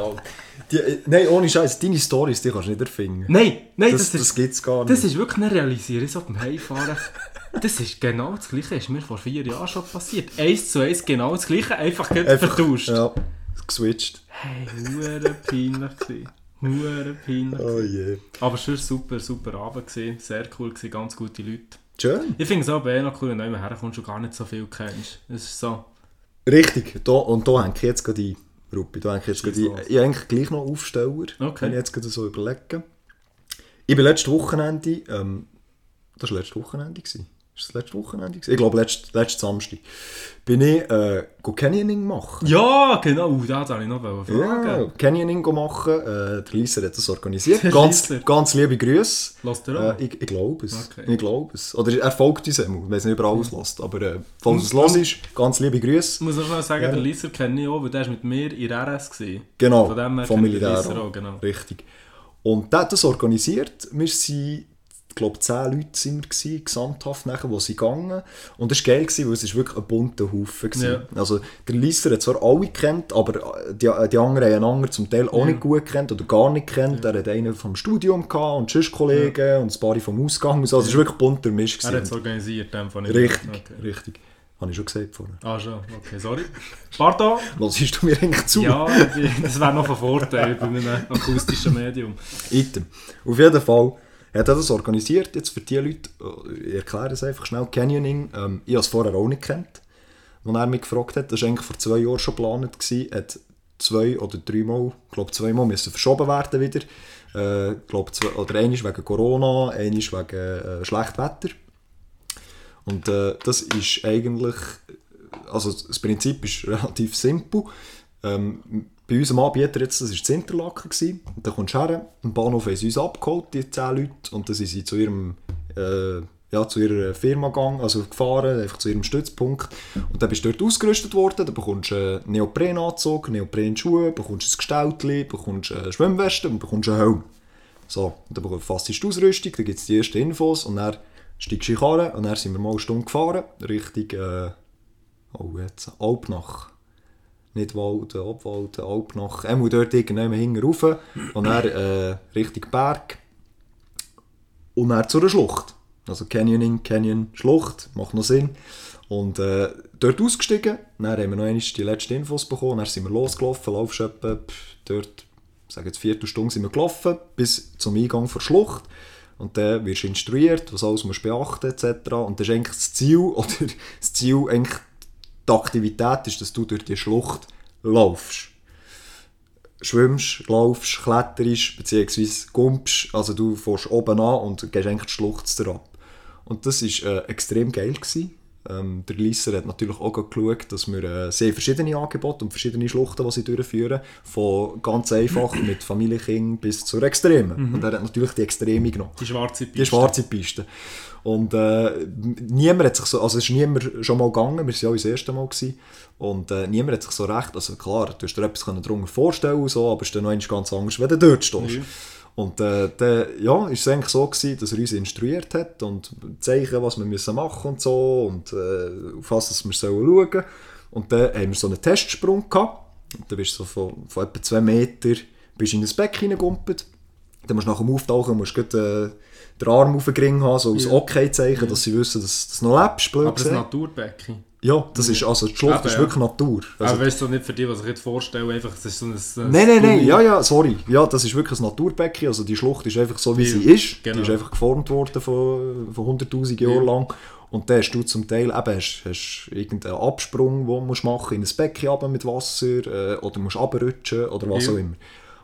B: Die, äh, nein, ohne Scheiß, deine Storys, die kannst du nicht erfinden.
C: Nein, nein,
B: das,
C: das,
B: das gibt es gar nicht.
C: Das ist wirklich nicht realisiert, so beim Heimfahren. Das ist genau das Gleiche, ist mir vor vier Jahren schon passiert. Eins zu eins genau das Gleiche, einfach, einfach vertauscht.
B: Ja, geswitcht.
C: Hey, hure peinlich gewesen. Hure peinlich.
B: Oh je. Yeah.
C: Aber schon super, super Abend gewesen. Sehr cool gewesen, ganz gute Leute.
B: Schön.
C: Ich finde es auch bei noch cool, wenn du herkommst und gar nicht so viel kennst. Es ist so.
B: Richtig, da, und da hänge ich jetzt gerade ein. Ruppi, da hänge ich jetzt gerade ein. Ich eigentlich gleich noch Aufsteller,
C: okay.
B: wenn ich jetzt gerade so überlege. Ich bin letztes Wochenende, ähm, das war letztes Wochenende, gewesen. Ist das letzte Wochenende? Ich glaube, letztes, letztes Samstag. Bin ich äh, Canyoning machen.
C: Ja, genau. Uh, das wollte ich noch fragen.
B: Ja, Canyoning machen. Äh, der Lisa hat das organisiert. ganz, ganz liebe Grüße.
C: Lasst er
B: äh, ich, ich glaube es. Okay. Ich glaube es. Oder er folgt uns immer. Ich weiß nicht, ob er alles lässt. Aber äh, falls es los ist, ganz liebe Grüße.
C: Ich muss noch sagen, ja. der Lisa kenne ich auch, weil der war mit mir in RS. Gewesen.
B: Genau,
C: Von dem
B: vom Militär.
C: Auch, genau.
B: Richtig. Und der hat das organisiert. Wir sind glaube 10 Leute sind wir gewesen, gesamthaft nachher, die sind gegangen. Und das war geil, gewesen, weil es ist wirklich ein bunter Haufen war.
C: Ja.
B: Also der Liesser hat zwar alle kennt, aber die, die anderen haben einander zum Teil auch
C: Ja.
B: nicht gut kennt oder gar nicht kennt. Er hat einen vom Studium gehabt und sonst Kollegen und ein paar vom Ausgang. Also es war wirklich ein bunter Misch.
C: Er hat es
B: gewesen.
C: organisiert, dem von.
B: Richtig,
C: Okay.
B: richtig. Habe ich schon gesagt vorhin.
C: Ah, schon. Okay, sorry. Pardon?
B: Hörst du mir eigentlich zu?
C: Ja, das wäre noch von Vorteil bei einem akustischen Medium.
B: Item. Auf jeden Fall hat er das organisiert, jetzt für die Leute, äh, ich erkläre es einfach schnell, Canyoning, ähm, ich habe es vorher auch nicht gekannt, als er mich gefragt hat, das war eigentlich vor zwei Jahren schon geplant, gewesen, hat zwei oder dreimal, ich glaube zweimal müssen verschoben werden wieder, äh, glaube zwei, oder eines wegen Corona, eines wegen äh, schlechtem Wetter. Und äh, das ist eigentlich, also das Prinzip ist relativ simpel. Ähm, bei unserem Anbieter jetzt, das war das Interlaken, gewesen. und dann kommst du her, am Bahnhof haben sie uns abgeholt, die 10 Leute, und dann sind sie zu ihrem, äh, ja, zu ihrer Firma gegangen, also gefahren, einfach zu ihrem Stützpunkt, und dann bist du dort ausgerüstet worden, dann bekommst du einen Neoprenanzug, Neoprenschuhe, bekommst ein Gestäutli, bekommst eine Schwimmweste und bekommst einen Helm. So, und dann fasst du die Ausrüstung, dann gibt es die ersten Infos, und dann steigst du in die Karre, und dann sind wir mal eine Stunde gefahren, Richtung, äh, oh jetzt, Alpnach. Nicht Walden, Obwalden, Alpnach. Er muss dort irgendwann hinten rauf und dann äh, Richtung Berg. Und dann zu einer Schlucht. Also Canyoning, Canyon, Schlucht, macht noch Sinn. Und äh, dort ausgestiegen, dann haben wir noch einmal die letzten Infos bekommen, dann sind wir losgelaufen, laufst etwa, pff, dort, ich sage jetzt Viertelstunde sind wir gelaufen, bis zum Eingang der Schlucht. Und dann wirst du instruiert, was alles musst beachten etc. Und das ist eigentlich das Ziel, oder das Ziel, eigentlich die Aktivität ist, dass du durch die Schlucht laufst. Schwimmst, laufst, kletterst, beziehungsweise gumpst, also du fährst oben an und gehst eigentlich die Schlucht ab. Und das war äh, extrem geil. Gewesen. Ähm, der Lisser hat natürlich auch geschaut, dass wir äh, sehr verschiedene Angebote und verschiedene Schluchten, die sie durchführen, von ganz einfach mit Familienkind bis zur Extremen. Und er hat natürlich die Extreme genommen.
C: Die schwarze Piste.
B: Die schwarze Piste. Und äh, niemand hat sich so, also es ist niemand schon mal gegangen, wir waren ja auch das erste Mal gewesen, und äh, niemand hat sich so recht, also klar, du hast dir etwas darunter vorstellen und so, aber es ist dann noch ganz anders, wenn du dort stehst.
C: Ja.
B: Und äh, dann, ja, ist es eigentlich so gewesen, dass er uns instruiert hat und zeigen, was wir müssen machen und so und äh, auf was wir sollen schauen. Und dann haben wir so einen Testsprung gehabt. Und dann bist du so von, von etwa zwei Meter bist in ein Becken hineingegumpelt. Dann musst du nach dem Auftauchen musst du gleich, äh, den Arm auf den Ring haben, so als
C: Ja.
B: Okay-Zeichen, dass sie wissen, dass du noch lebst,
C: Aber das. Naturbecken.
B: Ja, das ist, also die Schlucht
C: Eben,
B: ist
C: ja.
B: wirklich Natur. Also,
C: Aber weißt du nicht für die, was ich jetzt vorstelle, einfach, es ist so ein... ein
B: Nein, nein, nein, ja, ja, sorry. Ja, das ist wirklich ein Naturbecken. Also die Schlucht ist einfach so, wie
C: Ja,
B: sie ist.
C: genau.
B: Die ist einfach geformt worden von, von 100'000
C: Ja.
B: Jahren lang. Und dann hast du zum Teil eben hast, hast irgendeinen Absprung, den du musst machen in ein Becken runter mit Wasser äh, oder musst runterrutschen oder was
C: Ja.
B: auch immer.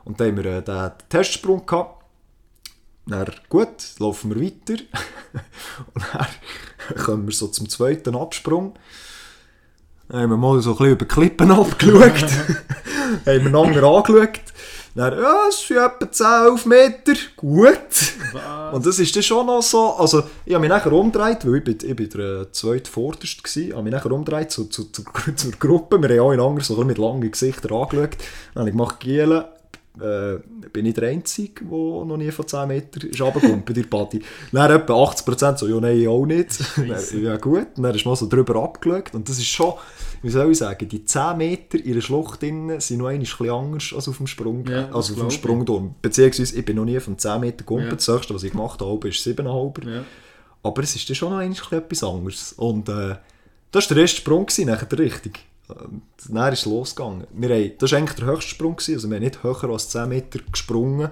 B: Und dann haben wir äh, den Testsprung gehabt. Dann, gut, laufen wir weiter. und dann kommen wir so zum zweiten Absprung. Haben wir mal so ein bisschen über Klippen abgeschaut. haben wir einander angeschaut. Dann, ja, es sind etwa 10, 11 Meter. Gut.
C: Was?
B: Und das ist dann schon noch so, also ich habe mich nachher umgedreht, weil ich bin, ich bin der äh, zweite Vorderste war, ich habe mich nachher umgedreht zu, zu, zu, zur Gruppe, wir haben auch einander so mit langen Gesichtern angeschaut. Dann habe ich gemacht, Gielen, äh, bin ich der Einzige, der noch nie von 10 Metern ist runtergekommen bei der Party. Dann etwa 80% so, ja nein, auch nicht. Dann, ja gut, dann ist man so drüber abgeschaut und das ist schon, wie soll ich sagen, die 10 Meter in der Schlucht drin sind noch ein bisschen anders als auf dem Sprung,
C: Ja,
B: also auf dem. Sprungturm. Beziehungsweise, ich bin noch nie von 10 Meter gegumpelt,
C: Ja.
B: das höchste, was ich gemacht habe, ist 7,5.
C: Ja.
B: Aber es ist dann schon noch ein bisschen etwas anderes. Und äh, das war der erste Sprung, gewesen, nachher der richtige. Und Dann ist es losgegangen. Wir haben, das war eigentlich der höchste Sprung, gewesen, also wir haben nicht höher als 10 Meter gesprungen,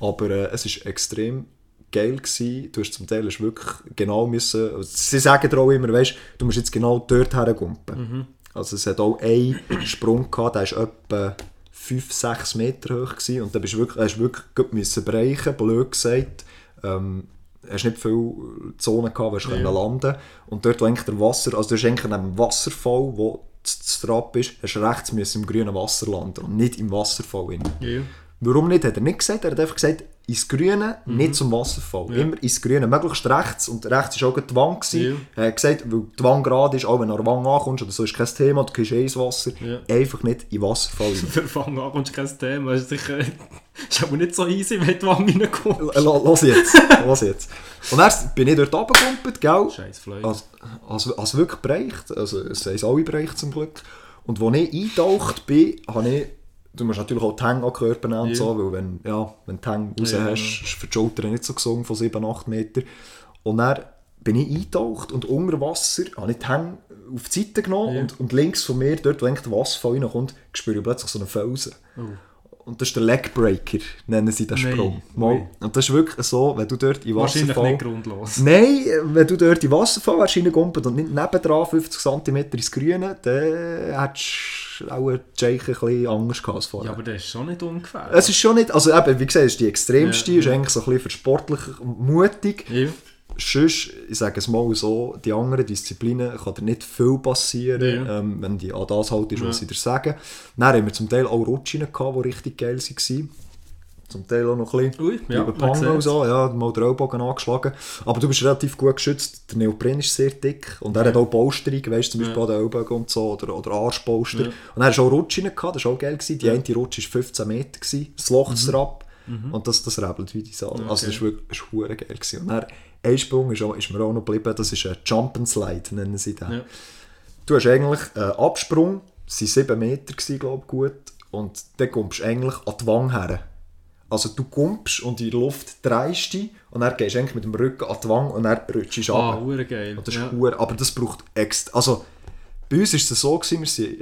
B: aber äh, es war extrem geil. Gewesen. Du hast zum Teil hast wirklich genau müssen, also sie sagen auch immer, weißt, du musst jetzt genau dort hergumpen. Also es hat auch einen Sprung gehabt, der war etwa 5, 6 Meter hoch gewesen, und da bist du wirklich, hast wirklich müssen brechen, blöd gesagt. Ähm, hast nicht viele Zonen gehabt, wo du
C: Ja.
B: ja. landen Und dort, wo eigentlich der Wasser, also du hast eigentlich neben dem Wasserfall, wo das Trab ist, hast du rechts müssen im grünen Wasser landen und nicht im Wasserfall. Rein.
C: Ja.
B: Warum nicht, hat er nicht gesagt. Er hat einfach gesagt, ins Grüne, nicht zum Wasserfall.
C: Mhm. Ja.
B: Immer ins Grüne, möglichst rechts. Und rechts war auch Wand. gewesen.
C: Ja.
B: Er hat gesagt, weil die Wand gerade ist, auch wenn du an Wand ankommst, oder so ist kein Thema, du kriegst eh ins Wasser,
C: Ja.
B: einfach nicht in Wasserfall rein.
C: Der Fang an kommst kein Thema. Ist, sicher, ist aber nicht so easy, wenn du die Wange reinkommst.
B: Los jetzt, los jetzt. Und dann bin ich dort runtergekumpelt, gell?
C: Scheiß Fleisch.
B: als, als, als wirklich bereicht, also es haben alle bereicht zum Glück. Und als ich eingetaucht bin, habe ich, du musst natürlich auch die Hänge an den Körper nehmen
C: Ja.
B: so, weil wenn, ja, wenn du die Hänge raus
C: Ja,
B: hast,
C: genau.
B: ist für die Schultern nicht so gesund von 7, 8 Meter. Und dann bin ich eingetaucht und unter Wasser habe ich die Hänge auf die Seite genommen
C: Ja.
B: und, und links von mir, dort wo eigentlich der Wasserfall reinkommt, spüre ich plötzlich so einen Felsen. Und das ist der Legbreaker, nennen sie den
C: Nein.
B: Sprung.
C: Ui.
B: Und das ist wirklich so, wenn du dort in
C: Wahrscheinlich
B: Wasserfall...
C: nicht grundlos.
B: Nein, wenn du dort in Wasserfall wärst reingekumpelt und nicht nebendran 50 cm ins Grüne, dann hättest du auch die Scheiche ein bisschen anders gehabt als vorher.
C: Ja, aber das ist schon nicht ungefähr.
B: es ist schon nicht, also eben, wie gesagt, es ist die extremste,
C: Ja,
B: ist eigentlich so ein bisschen für sportlich mutig.
C: ja.
B: Sonst, ich sage es mal so, die anderen Disziplinen kann dir nicht viel passieren,
C: Ja.
B: ähm, wenn die an das halt ist, was
C: Ja.
B: sie dir sagen. Dann haben wir zum Teil auch Rutschen gehabt, die richtig geil waren. Zum Teil auch noch ein bisschen
C: Ui, ja,
B: Pango so, ja, mal den Ellbogen angeschlagen. Aber du bist relativ gut geschützt, der Neopren ist sehr dick und er
C: Ja.
B: hat auch Polsterung, weißt zum Beispiel
C: Ja.
B: an den Ellbogen und so, oder, oder Arschpolster.
C: Ja.
B: Und er hast auch Rutschen gehabt, das war auch geil. Gewesen. Die eine Rutsche war 15 Meter, gewesen, das Lochstrap und das, das rebelt wie die Sau.
C: Okay.
B: Also das war wirklich war geil. Gewesen. Und dann, ein Sprung ist, auch, ist mir auch noch geblieben, das ist ein Jump and Slide, nennen sie den.
C: Ja.
B: Du hast eigentlich einen Absprung, es waren 7 Meter, glaube ich, gut, und dann kommst du eigentlich an die Wange her. Also du kommst und in der Luft drehst dich und dann gehst du eigentlich mit dem Rücken an die Wange und dann rutschst du
C: Ah,
B: ab.
C: hure geil.
B: Und das ist
C: ja.
B: aber das braucht extra. Also bei uns war es so, gewesen, wir sind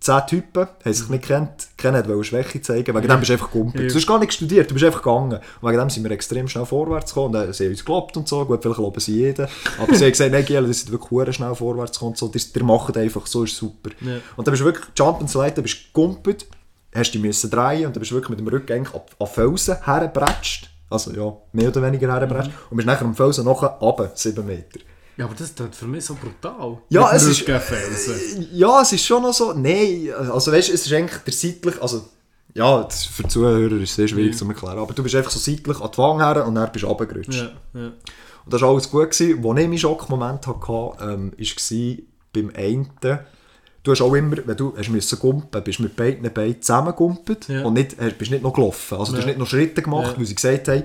B: zehn Typen, haben sich nicht gekannt, keiner wollte Schwäche zeigen, wegen dem bist du einfach.
C: Ja.
B: Du hast gar nicht studiert, du bist einfach gegangen. Und wegen dem sind wir extrem schnell vorwärts gekommen. Und dann, sie haben uns gelobt und so, gut, vielleicht loben sie jeden. Aber sie haben gesagt, nein, Giel, das sind wirklich schnell vorwärts gekommen so, ihr, ihr macht einfach, so ist super.
C: Ja.
B: Und dann bist du wirklich Jump and Slide, dann bist du gegumpelt, hast dich müssen drehen und dann bist du wirklich mit dem Rücken eigentlich an, Felsen hergebratscht. Also ja, mehr oder weniger hergebratscht. Und bist nachher am Felsen nachher runter, 7 Meter.
C: Ja, aber das ist für mich so brutal.
B: Ja,
C: Mit
B: es ist-
C: Rückenfelsen.
B: Ja, es ist schon noch so. Nein, also weißt du, es ist eigentlich der seitlich. Also, ja, das für die Zuhörer ist es sehr schwierig
C: Ja.
B: zu erklären. Aber du bist einfach so seitlich an die Wange her und dann bist du runtergerutscht.
C: Ja, ja.
B: Und das war alles gut. Gewesen. Wo ich meinen Schockmoment hatte, ähm, war beim einen. Du hast auch immer, wenn du hast müssen gumpen, bist du mit beiden Beinen zusammengegumpelt
C: Ja.
B: und nicht, bist nicht noch gelaufen. Also du hast nicht noch Schritte gemacht,
C: Ja.
B: weil sie gesagt haben,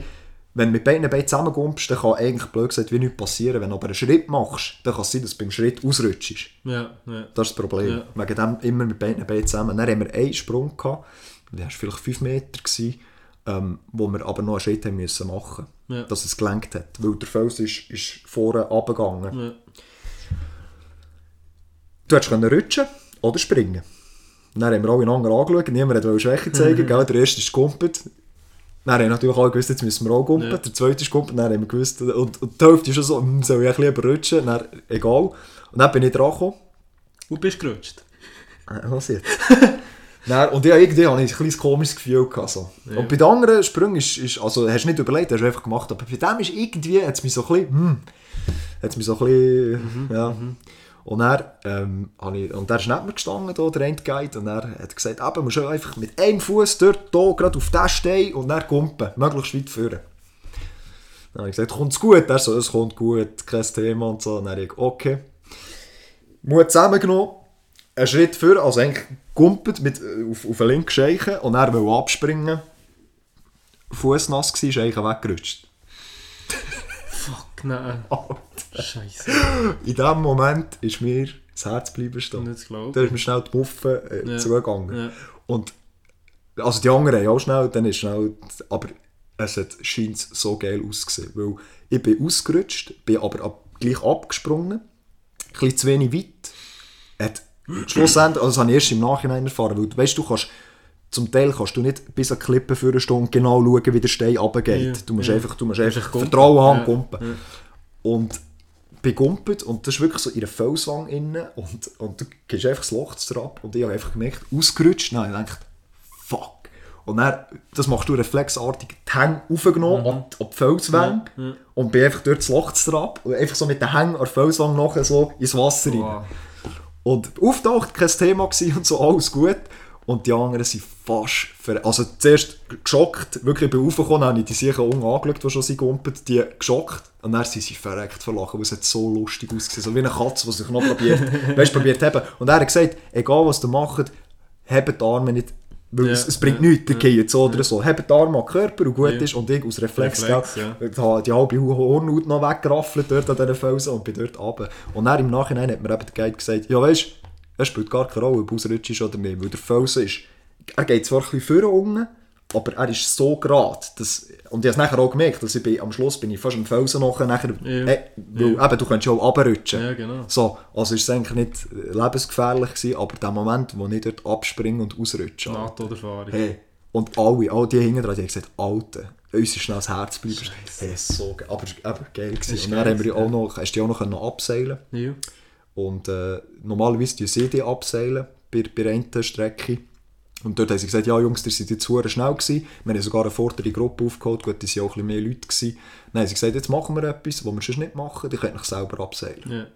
B: wenn du mit beiden Beinen zusammengumpst, dann kann eigentlich blöd gesagt wie nichts passieren. Wenn du aber einen Schritt machst, dann kann es sein, dass du beim Schritt ausrutschst.
C: ja, ja.
B: Das ist das Problem.
C: Ja.
B: Wegen dem immer mit beiden Beinen zusammen. Dann haben wir einen Sprung gehabt, der war vielleicht 5 Meter, gewesen, ähm, wo wir aber noch einen Schritt haben müssen machen
C: Ja.
B: dass es gelenkt hat. Weil der Fels ist, ist vorne runtergegangen.
C: ja.
B: Du hättest können rutschen oder springen. Dann haben wir alle einander angeschaut, niemand wollte Schwäche zeigen. gell? Der erste ist gegumpelt. Dann haben natürlich alle gewusst, jetzt müssen wir auch gumpen.
C: Ja.
B: Der zweite ist gegumpelt, dann haben wir gewusst, und, und die Hälfte ist schon so, hm, soll ich ein bisschen rutschen? Dann, egal. Und dann bin ich dran gekommen.
C: Und bist gerutscht.
B: Äh, Was jetzt? Dann, und ja, irgendwie hatte ich ein kleines komisches Gefühl. Gehabt, so.
C: Ja.
B: Und bei den anderen Sprüngen ist, ist, also hast du nicht überlegt, hast du einfach gemacht. Aber bei dem ist irgendwie, hat es mich so ein bisschen, hm, hat es mich so ein bisschen, ja. Und dann, ähm, habe ich, und der ist neben mir gestanden, da, der Endguide, und er hat gesagt, eben, du musst einfach mit einem Fuß dort, hier, gerade auf den Stein und dann kumpen, möglichst weit führen. Dann habe ich gesagt, kommt's gut? Er so, es kommt gut, kein Thema und so. Und dann habe ich, okay. Mut zusammengenommen, einen Schritt vor, also eigentlich gumpet mit, auf, auf den linken Scheichen und er will abspringen. Fuß nass war, ist eigentlich weggerutscht.
C: Fuck, nein. Scheiße.
B: In dem Moment ist mir das Herz bleiben stehen. Da ist mir schnell die Muffe äh,
C: Ja.
B: zugegangen.
C: Ja.
B: Und also die anderen haben auch schnell, dann ist schnell, aber es hat scheint so geil ausgesehen, weil ich bin ausgerutscht, bin aber ab, gleich abgesprungen, ein bisschen zu wenig weit. Hat schlussendlich, also das habe ich erst im Nachhinein erfahren, weil du weißt, du kannst zum Teil kannst du nicht bis an die Klippe für eine Stunde genau schauen, wie der Stein runtergeht.
C: Ja,
B: Du musst
C: ja.
B: einfach, du musst einfach. Vertrauen haben,
C: Ja,
B: gumpen.
C: ja.
B: Und bin gumpet und das ist wirklich so in einer Felswang innen und, und du gehst einfach das Loch ab und ich habe einfach gemerkt, ausgerutscht, nein, ich dachte, fuck. Und dann, das machst du reflexartig, die Hänge aufgenommen an, die- an die Felswang
C: Mhm.
B: Und bin einfach durch das Loch ab und einfach so mit den Hängen an der Felswang nachher so ins Wasser rein.
C: Wow.
B: Und auftaucht, kein Thema gewesen und so, alles gut. Und die anderen sind fast ver Also zuerst geschockt, wirklich bei raufgekommen, habe ich die sicher unten angeschaut, die schon sind gumpet, die geschockt. Und dann sind sie verreckt verlachen, weil es hat so lustig ausgesehen. So wie eine Katze, die sich noch probiert, weißt, probiert haben. Und er hat gesagt, egal was ihr macht, hebt die Arme nicht weil
C: Ja,
B: es, es bringt
C: ja,
B: nichts, der
C: ja,
B: so oder so. Hebt die Arme an den Körper und gut
C: Ja.
B: ist und ich aus Reflex,
C: Reflex, ja.
B: die, die halbe Hornhaut noch weggeraffelt dort an diesen Felsen und bin dort runter. Und dann im Nachhinein hat mir eben der Guide gesagt, ja weisst, es spielt gar keine Rolle, ob ausrutscht ist oder nicht, weil der Felsen ist, er geht zwar ein bisschen vorne unten, aber er ist so gerade, dass, und ich habe es nachher auch gemerkt, dass ich bin, am Schluss bin ich fast am Felsen nachher, nachher
C: Ja.
B: äh, weil
C: Ja.
B: eben, du könntest ja auch runterrutschen.
C: Ja, genau.
B: So, also ist es eigentlich nicht äh, lebensgefährlich gewesen, aber der Moment, wo ich dort abspringe und ausrutsche,
C: NATO-Erfahrung.
B: Hey, und alle, all die hinten dran, die haben gesagt, Alter, uns ist schnell das Herz geblieben. Hey, so geil. Aber, aber geil gewesen.
C: Ist
B: Und dann
C: geil
B: haben wir auch noch, hast du auch noch können abseilen
C: Ja.
B: Und äh, normalerweise tun sie die abseilen bei, bei einer Strecke. Und dort haben sie gesagt, ja Jungs, ihr seid jetzt sehr schnell gewesen. Wir haben sogar eine vordere Gruppe aufgeholt, gut, da waren auch ein bisschen mehr Leute. Gewesen. Dann haben sie gesagt, jetzt machen wir etwas, was wir sonst nicht machen, die könnt euch selber abseilen.
C: Ja.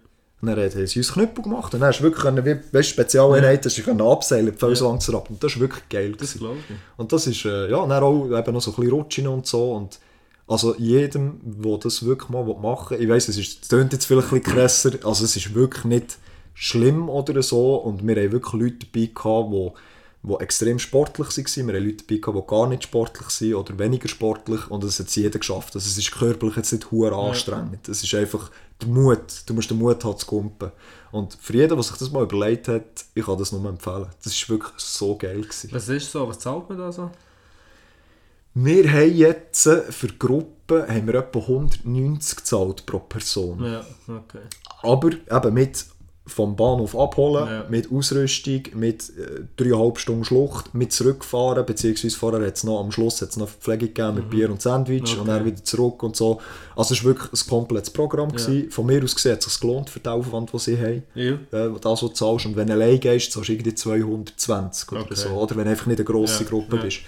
B: Und dann haben sie uns Knüppel gemacht und dann hast du wirklich, können, wie, weißt, Spezialeinheiten, hast du können abseilen, die Felsen langsam ab. Und das war wirklich geil.
C: Das glaube ich.
B: Und das ist, äh, ja, dann auch eben noch so ein bisschen Rutschen und so. Und also jedem, der das wirklich mal machen will, ich weiss, es ist, es klingt jetzt vielleicht ein bisschen krasser, also es ist wirklich nicht schlimm oder so. Und wir haben wirklich Leute dabei gehabt, die die extrem sportlich waren. Wir haben Leute dabei die gar nicht sportlich sind oder weniger sportlich und das hat jeder geschafft. Also es ist körperlich jetzt nicht hure anstrengend. Es ist einfach der Mut. Du musst den Mut haben zu kumpen. Und für jeden, der sich das mal überlegt hat, ich kann das nur empfehlen. Das ist wirklich so geil gewesen.
C: Was ist so? Was zahlt man da so?
B: Wir haben jetzt äh, für die Gruppe haben wir etwa 190 gezahlt pro Person.
C: Ja, okay.
B: Aber eben mit vom Bahnhof abholen,
C: Ja.
B: mit Ausrüstung, mit äh, dreieinhalb Stunden Schlucht, mit zurückfahren, beziehungsweise vorher hat's noch, am Schluss hat es noch Verpflegung gegeben mit Bier und Sandwich
C: Mhm. Okay.
B: und dann wieder zurück und so. Also es war wirklich ein komplettes Programm. gewesen. Von mir aus gesehen hat es sich gelohnt für den Aufwand, den sie haben.
C: Ja.
B: Äh, das, was du zahlst. Und wenn du allein gehst, zahlst du irgendwie 220 oder
C: Okay.
B: so. Oder wenn du einfach nicht eine grosse
C: Ja,
B: Gruppe
C: ja.
B: bist.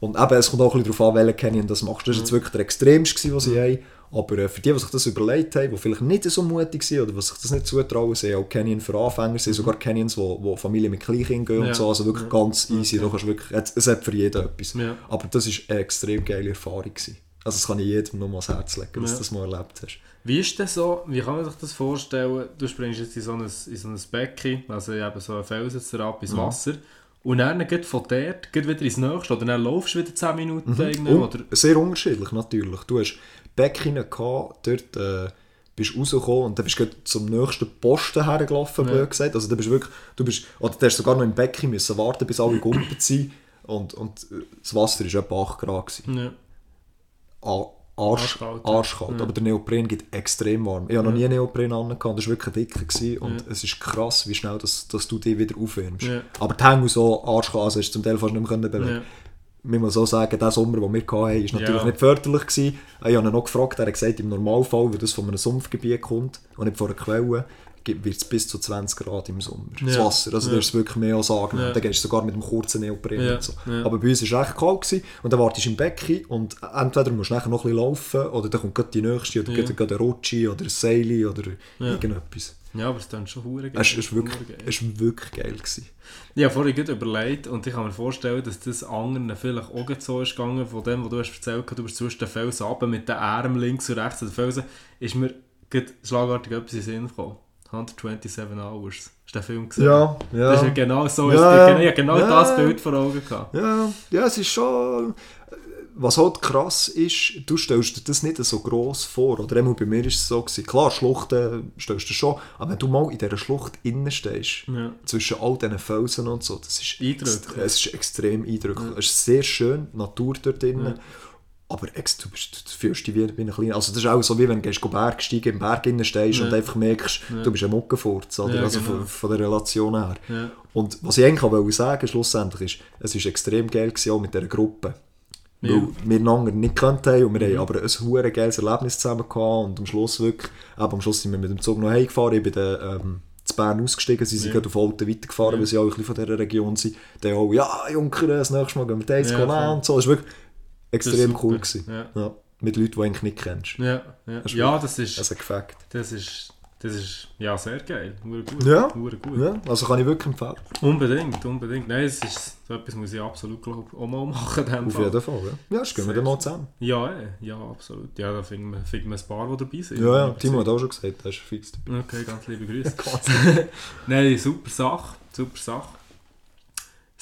B: Und eben, es kommt auch ein bisschen darauf an, welchen Canyon das machst. Das war jetzt wirklich der extremste, was sie haben. Aber äh, für die, die sich das überlegt haben, die vielleicht nicht so mutig sind oder die sich das nicht zutrauen, sind auch Canyon für Anfänger, sind sogar Canyons, wo, wo Familien mit Kleinkindern gehen
C: Ja.
B: und so. Also wirklich ganz easy. Kannst du wirklich, es, es hat für jeden etwas.
C: Ja.
B: Aber das war eine extrem geile Erfahrung. Gewesen. Also das kann ich jedem nur mal ans Herz legen, dass
C: Ja.
B: du das mal erlebt hast.
C: Wie ist das so? Wie kann man sich das vorstellen? Du springst jetzt in so ein, in so ein Becken, also eben so einen Felsen ab
B: Mhm.
C: ins Wasser. Und dann geht von dort geht wieder ins nächste. Oder dann laufst du wieder 10 Minuten
B: Und
C: oder?
B: sehr unterschiedlich natürlich. Du hast Becken gehabt, dort äh, bist du rausgekommen und dann bist du zum nächsten Posten hergelaufen,
C: Ja.
B: gesagt. Also du bist wirklich, du bist, oder du hast sogar noch im Becken müssen warten, bis alle gumpet sind. Und, und äh, das Wasser war etwa 8 Grad. Gewesen.
C: Ja.
B: A- Arsch,
C: Arschkalt.
B: arschkalt.
C: Ja.
B: Aber der Neopren geht extrem warm. Ich habe noch nie Neopren angehabt, das war wirklich dicker. Gewesen. Und es ist krass, wie schnell dass, dass du dich wieder aufwärmst. Aber die Hänge so arschkalt, also du zum Teil fast nicht mehr können bewegen man muss auch sagen, der Sommer, den wir hatten, war natürlich
C: Ja.
B: nicht förderlich. Gewesen. Ich habe ihn noch gefragt, er hat gesagt, im Normalfall, weil das von einem Sumpfgebiet kommt und nicht von einer Quelle, wird es bis zu 20 Grad im Sommer. Das
C: Ja.
B: Wasser, also
C: Ja.
B: da ist wirklich mehr als angenehm.
C: Ja.
B: Dann gehst du sogar mit dem kurzen Neopren
C: Ja.
B: und so.
C: Ja.
B: Aber bei uns war es echt kalt gewesen, und dann wartest du im Becken und entweder musst du nachher noch ein bisschen laufen oder dann kommt gerade die nächste oder
C: Ja.
B: gerade ein Rutschi oder ein Seil oder irgendetwas.
C: ja, aber es ist dann schon hure
B: Es war wirklich,
C: Hure geil.
B: es war wirklich geil. Gewesen.
C: Ich habe vorhin gerade überlegt und ich kann mir vorstellen, dass das anderen vielleicht auch so ist gegangen, von dem, was du hast erzählt hast, du bist zwischen den Felsen runter mit den Armen links und rechts an den Felsen, ist mir schlagartig etwas in den Sinn gekommen. 127 Hours. Hast du den Film gesehen?
B: Ja, ja.
C: Das ist ja genau so.
B: Ja,
C: ist
B: ja.
C: Ich habe genau
B: Ja,
C: das
B: ja.
C: Bild vor Augen gehabt.
B: Ja, ja, es ist schon. Was halt krass ist, du stellst dir das nicht so gross vor. Oder einmal bei mir war es so. Gewesen. Klar, Schluchten stellst du schon. Aber wenn du mal in dieser Schlucht innen stehst,
C: Ja.
B: zwischen all diesen Felsen und so, das ist,
C: Eindrücklich.
B: es ist extrem eindrücklich. Es ist sehr schön, die Natur dort drinnen.
C: Ja.
B: Aber ex, du, bist, du fühlst dich wie, ein kleiner. Also, das ist auch so, wie wenn du gehst, Bergsteigen im Berg innen stehst
C: Ja.
B: und einfach merkst, du bist ein Muckenfurz. Oder?
C: Ja,
B: also
C: genau.
B: von, von der Relation her.
C: Ja.
B: Und was ich eigentlich auch sagen schlussendlich ist, es war extrem geil gewesen, auch mit dieser Gruppe.
C: Ja. Mhm.
B: Weil wir einander nicht gekannt haben und wir haben aber ein hure geiles Erlebnis zusammen gehabt und am Schluss wirklich, eben am Schluss sind wir mit dem Zug noch heimgefahren, ich bin dann ähm, zu Bern ausgestiegen, sie sind
C: Ja.
B: auf Alten weitergefahren, weil sie auch ein bisschen von dieser Region sind. Dann auch, ja Junker, das nächste Mal gehen wir das
C: Ja,
B: ja, und so. Das war wirklich
C: ist
B: extrem cool. Gewesen.
C: Ja.
B: Ja. Mit Leuten, die eigentlich nicht kennst.
C: Ja, ja.
B: Das ist
C: ja das ist,
B: Gefakt.
C: das ist Das ist ja sehr geil. Hure gut.
B: Ja.
C: Gut.
B: Ja, also kann ich wirklich empfehlen.
C: Unbedingt, unbedingt. Nein, es ist, so etwas muss ich absolut glaub, auch mal machen. dem
B: Auf
C: Fall.
B: jeden Fall, ja. Ja, das gehen wir dann mal zusammen.
C: Ja, eh, ja, absolut. Ja, da finden wir, finden wir ein paar, die dabei sind.
B: Ja, ja, Timo hat auch schon gesagt, er ist fix dabei.
C: Okay, ganz liebe Grüße. Nein, super Sache. Super Sache.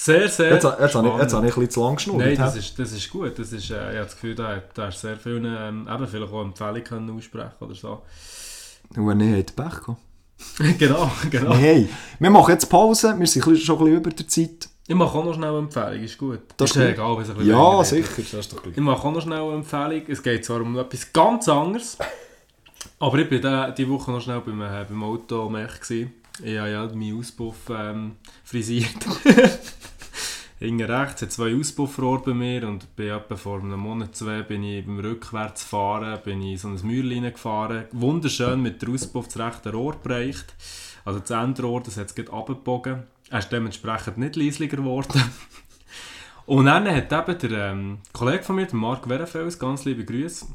C: Sehr, sehr
B: Jetzt, jetzt, habe ich, jetzt habe ich ein bisschen zu lang geschnurrt.
C: Nein, das ist, das ist gut. Das ist, äh, ich habe das Gefühl, da da hast sehr viele ähm, eben vielleicht auch Empfehlungen können aussprechen oder so.
B: Und nicht, hat Pech gehabt.
C: genau, genau.
B: Hey, wir machen jetzt Pause, wir sind schon ein bisschen über der Zeit.
C: Ich mache auch noch schnell eine Empfehlung, ist gut.
B: Das
C: ist ja egal, ein bisschen
B: Ja, sicher, das doch
C: Ich mache auch noch schnell eine Empfehlung. Es geht zwar um etwas ganz anderes, aber ich war diese Woche noch schnell beim, äh, beim Automech. Ich habe ja meinen Auspuff ähm, frisiert. Hinten rechts hat zwei Auspuffrohre bei mir und bin vor einem Monat, zwei, bin ich beim Rückwärtsfahren, bin ich so ein Mäuerlein gefahren. Wunderschön mit der Auspuff das rechte Rohr bereicht. Also das Endrohr, das hat es gerade abgebogen. Er ist dementsprechend nicht leislicher geworden. Und dann hat eben der ähm, Kollege von mir, der Marc Werefels, ganz liebe Grüße.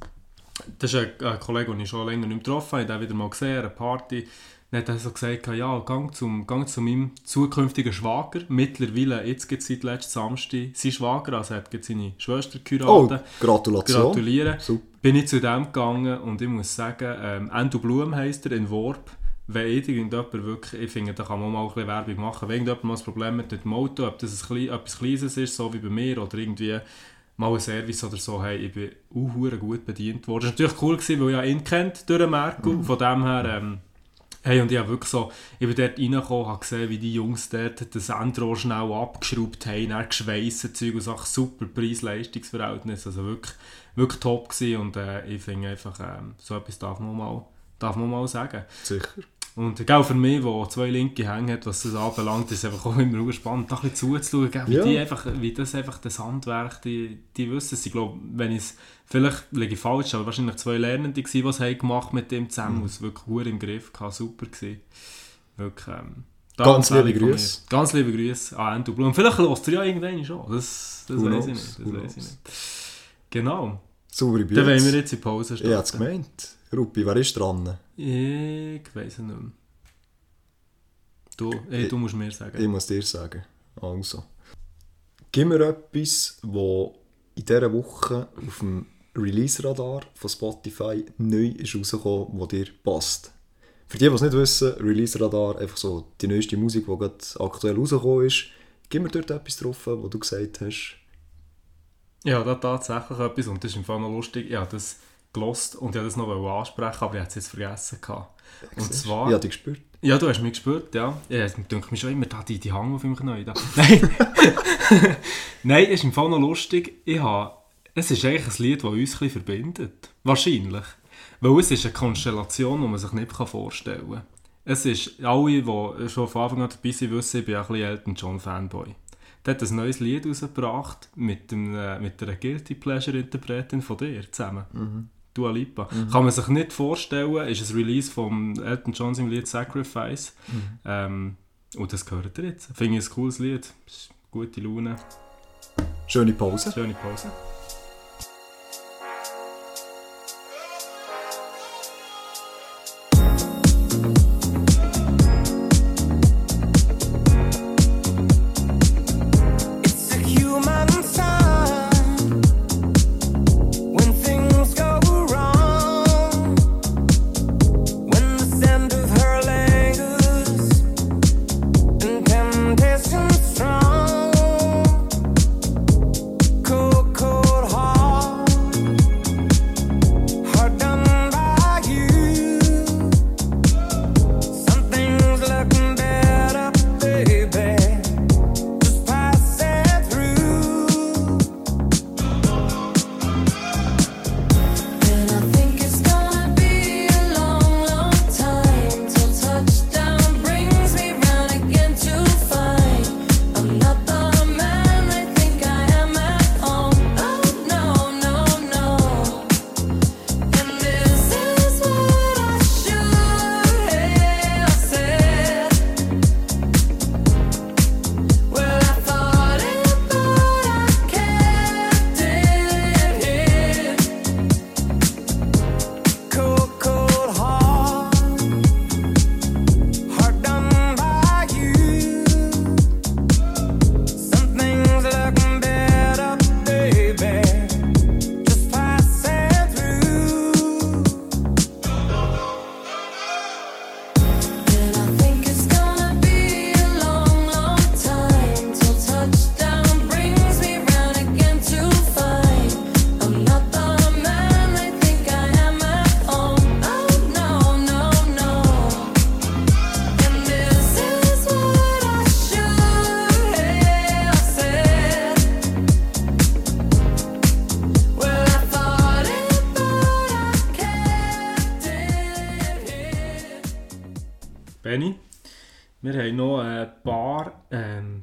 C: Das ist ein, ein Kollege, den ich schon länger nicht getroffen habe, ich habe ihn wieder mal gesehen, an einer Party. Dann hat er so gesagt, ja, gang zum, gang zu meinem zukünftigen Schwager. Mittlerweile, jetzt gibt es seit letzten Samstag, sein Schwager, also hat gerade seine Schwester
B: Oh,
C: geheiratet.
B: Gratulation.
C: Gratulieren.
B: Super.
C: Bin ich zu dem gegangen und ich muss sagen, ähm, Endo Blum heisst er in Worp. Wenn irgendjemand wirklich, ich finde, da kann man mal ein bisschen Werbung machen, wenn irgendjemand mal ein Problem hat mit dem Auto, ob das ein etwas Kleines ist, so wie bei mir, oder irgendwie mal ein Service oder so, hey, ich bin auch gut bedient worden. Das war natürlich cool, gewesen, weil ich ja ihn kennt durch den Merkel, von dem her, ähm, Hey, und ich habe wirklich so, ich bin dort reingekommen, habe gesehen, wie die Jungs dort das Endrohr schnell abgeschraubt haben, dann geschweissen, Zeug und Sachen, super Preis-Leistungs-Verhältnis, also wirklich, wirklich top gewesen und äh, ich finde einfach, ähm, so etwas darf man mal, darf man mal sagen.
B: Sicher.
C: Und auch für mich, der zwei linke Hänge hat, was das anbelangt, ist es einfach auch immer spannend, da ein bisschen zuzuschauen, gell, wie,
B: Ja.
C: die einfach, wie das einfach das Handwerk, die, die wissen es. Ich glaube, wenn ich es, vielleicht liege ich falsch, aber wahrscheinlich zwei Lernende gewesen, die es haben gemacht mit dem zusammen,
B: Mhm.
C: es wirklich gut im Griff gehabt, super gewesen. Wirklich, ähm,
B: Ganz liebe. Grüße.
C: Ganz liebe Grüße an Endo Blum. Vielleicht hörst du ja irgendwann schon, das, das weiß ich nicht. Das weiss ich nicht. Genau,
B: Saubere
C: dann wollen wir jetzt in Pause
B: Ich hätte es
C: starten.
B: gemeint. Ruppi, wer ist dran?
C: Ich weiß es nicht mehr. Du, ey, du musst mir sagen.
B: Ich muss dir sagen. Also. Gib mir etwas, wo in dieser Woche auf dem Release-Radar von Spotify neu ist rausgekommen, wo dir passt. Für die, die es nicht wissen, Release-Radar, einfach so die neueste Musik, die gerade aktuell rausgekommen ist. Gib mir dort etwas drauf, wo du gesagt hast.
C: Ja, da tatsächlich etwas und das ist im Fall noch lustig. Habe das gelost und ich wollte das noch ansprechen, aber ich hatte es jetzt vergessen. Gehabt. Und
B: Siehst du?
C: zwar...
B: Ich habe dich gespürt.
C: Ja, du hast mich gespürt, ja. es denkt mir schon immer, da die, die Hang auf meinem Knie. Da. Nein. Nein, ist im Fall noch lustig. Ich habe, es ist eigentlich ein Lied, das uns ein verbindet. Wahrscheinlich. Weil es ist eine Konstellation, die man sich nicht vorstellen kann. Es ist, alle, die schon von Anfang an dabei sind, wissen, ich bin ein bisschen Elton John Fanboy. Der hat ein neues Lied rausgebracht mit, dem, äh, mit einer Guilty Pleasure Interpretin von dir zusammen. Dua Lipa. Kann man sich nicht vorstellen, ist ein Release von Elton John im Lied Sacrifice. Ähm, und das gehört ihr jetzt. Finde ich ein cooles Lied. Gute Laune.
B: Schöne Pause.
C: Schöne Pause.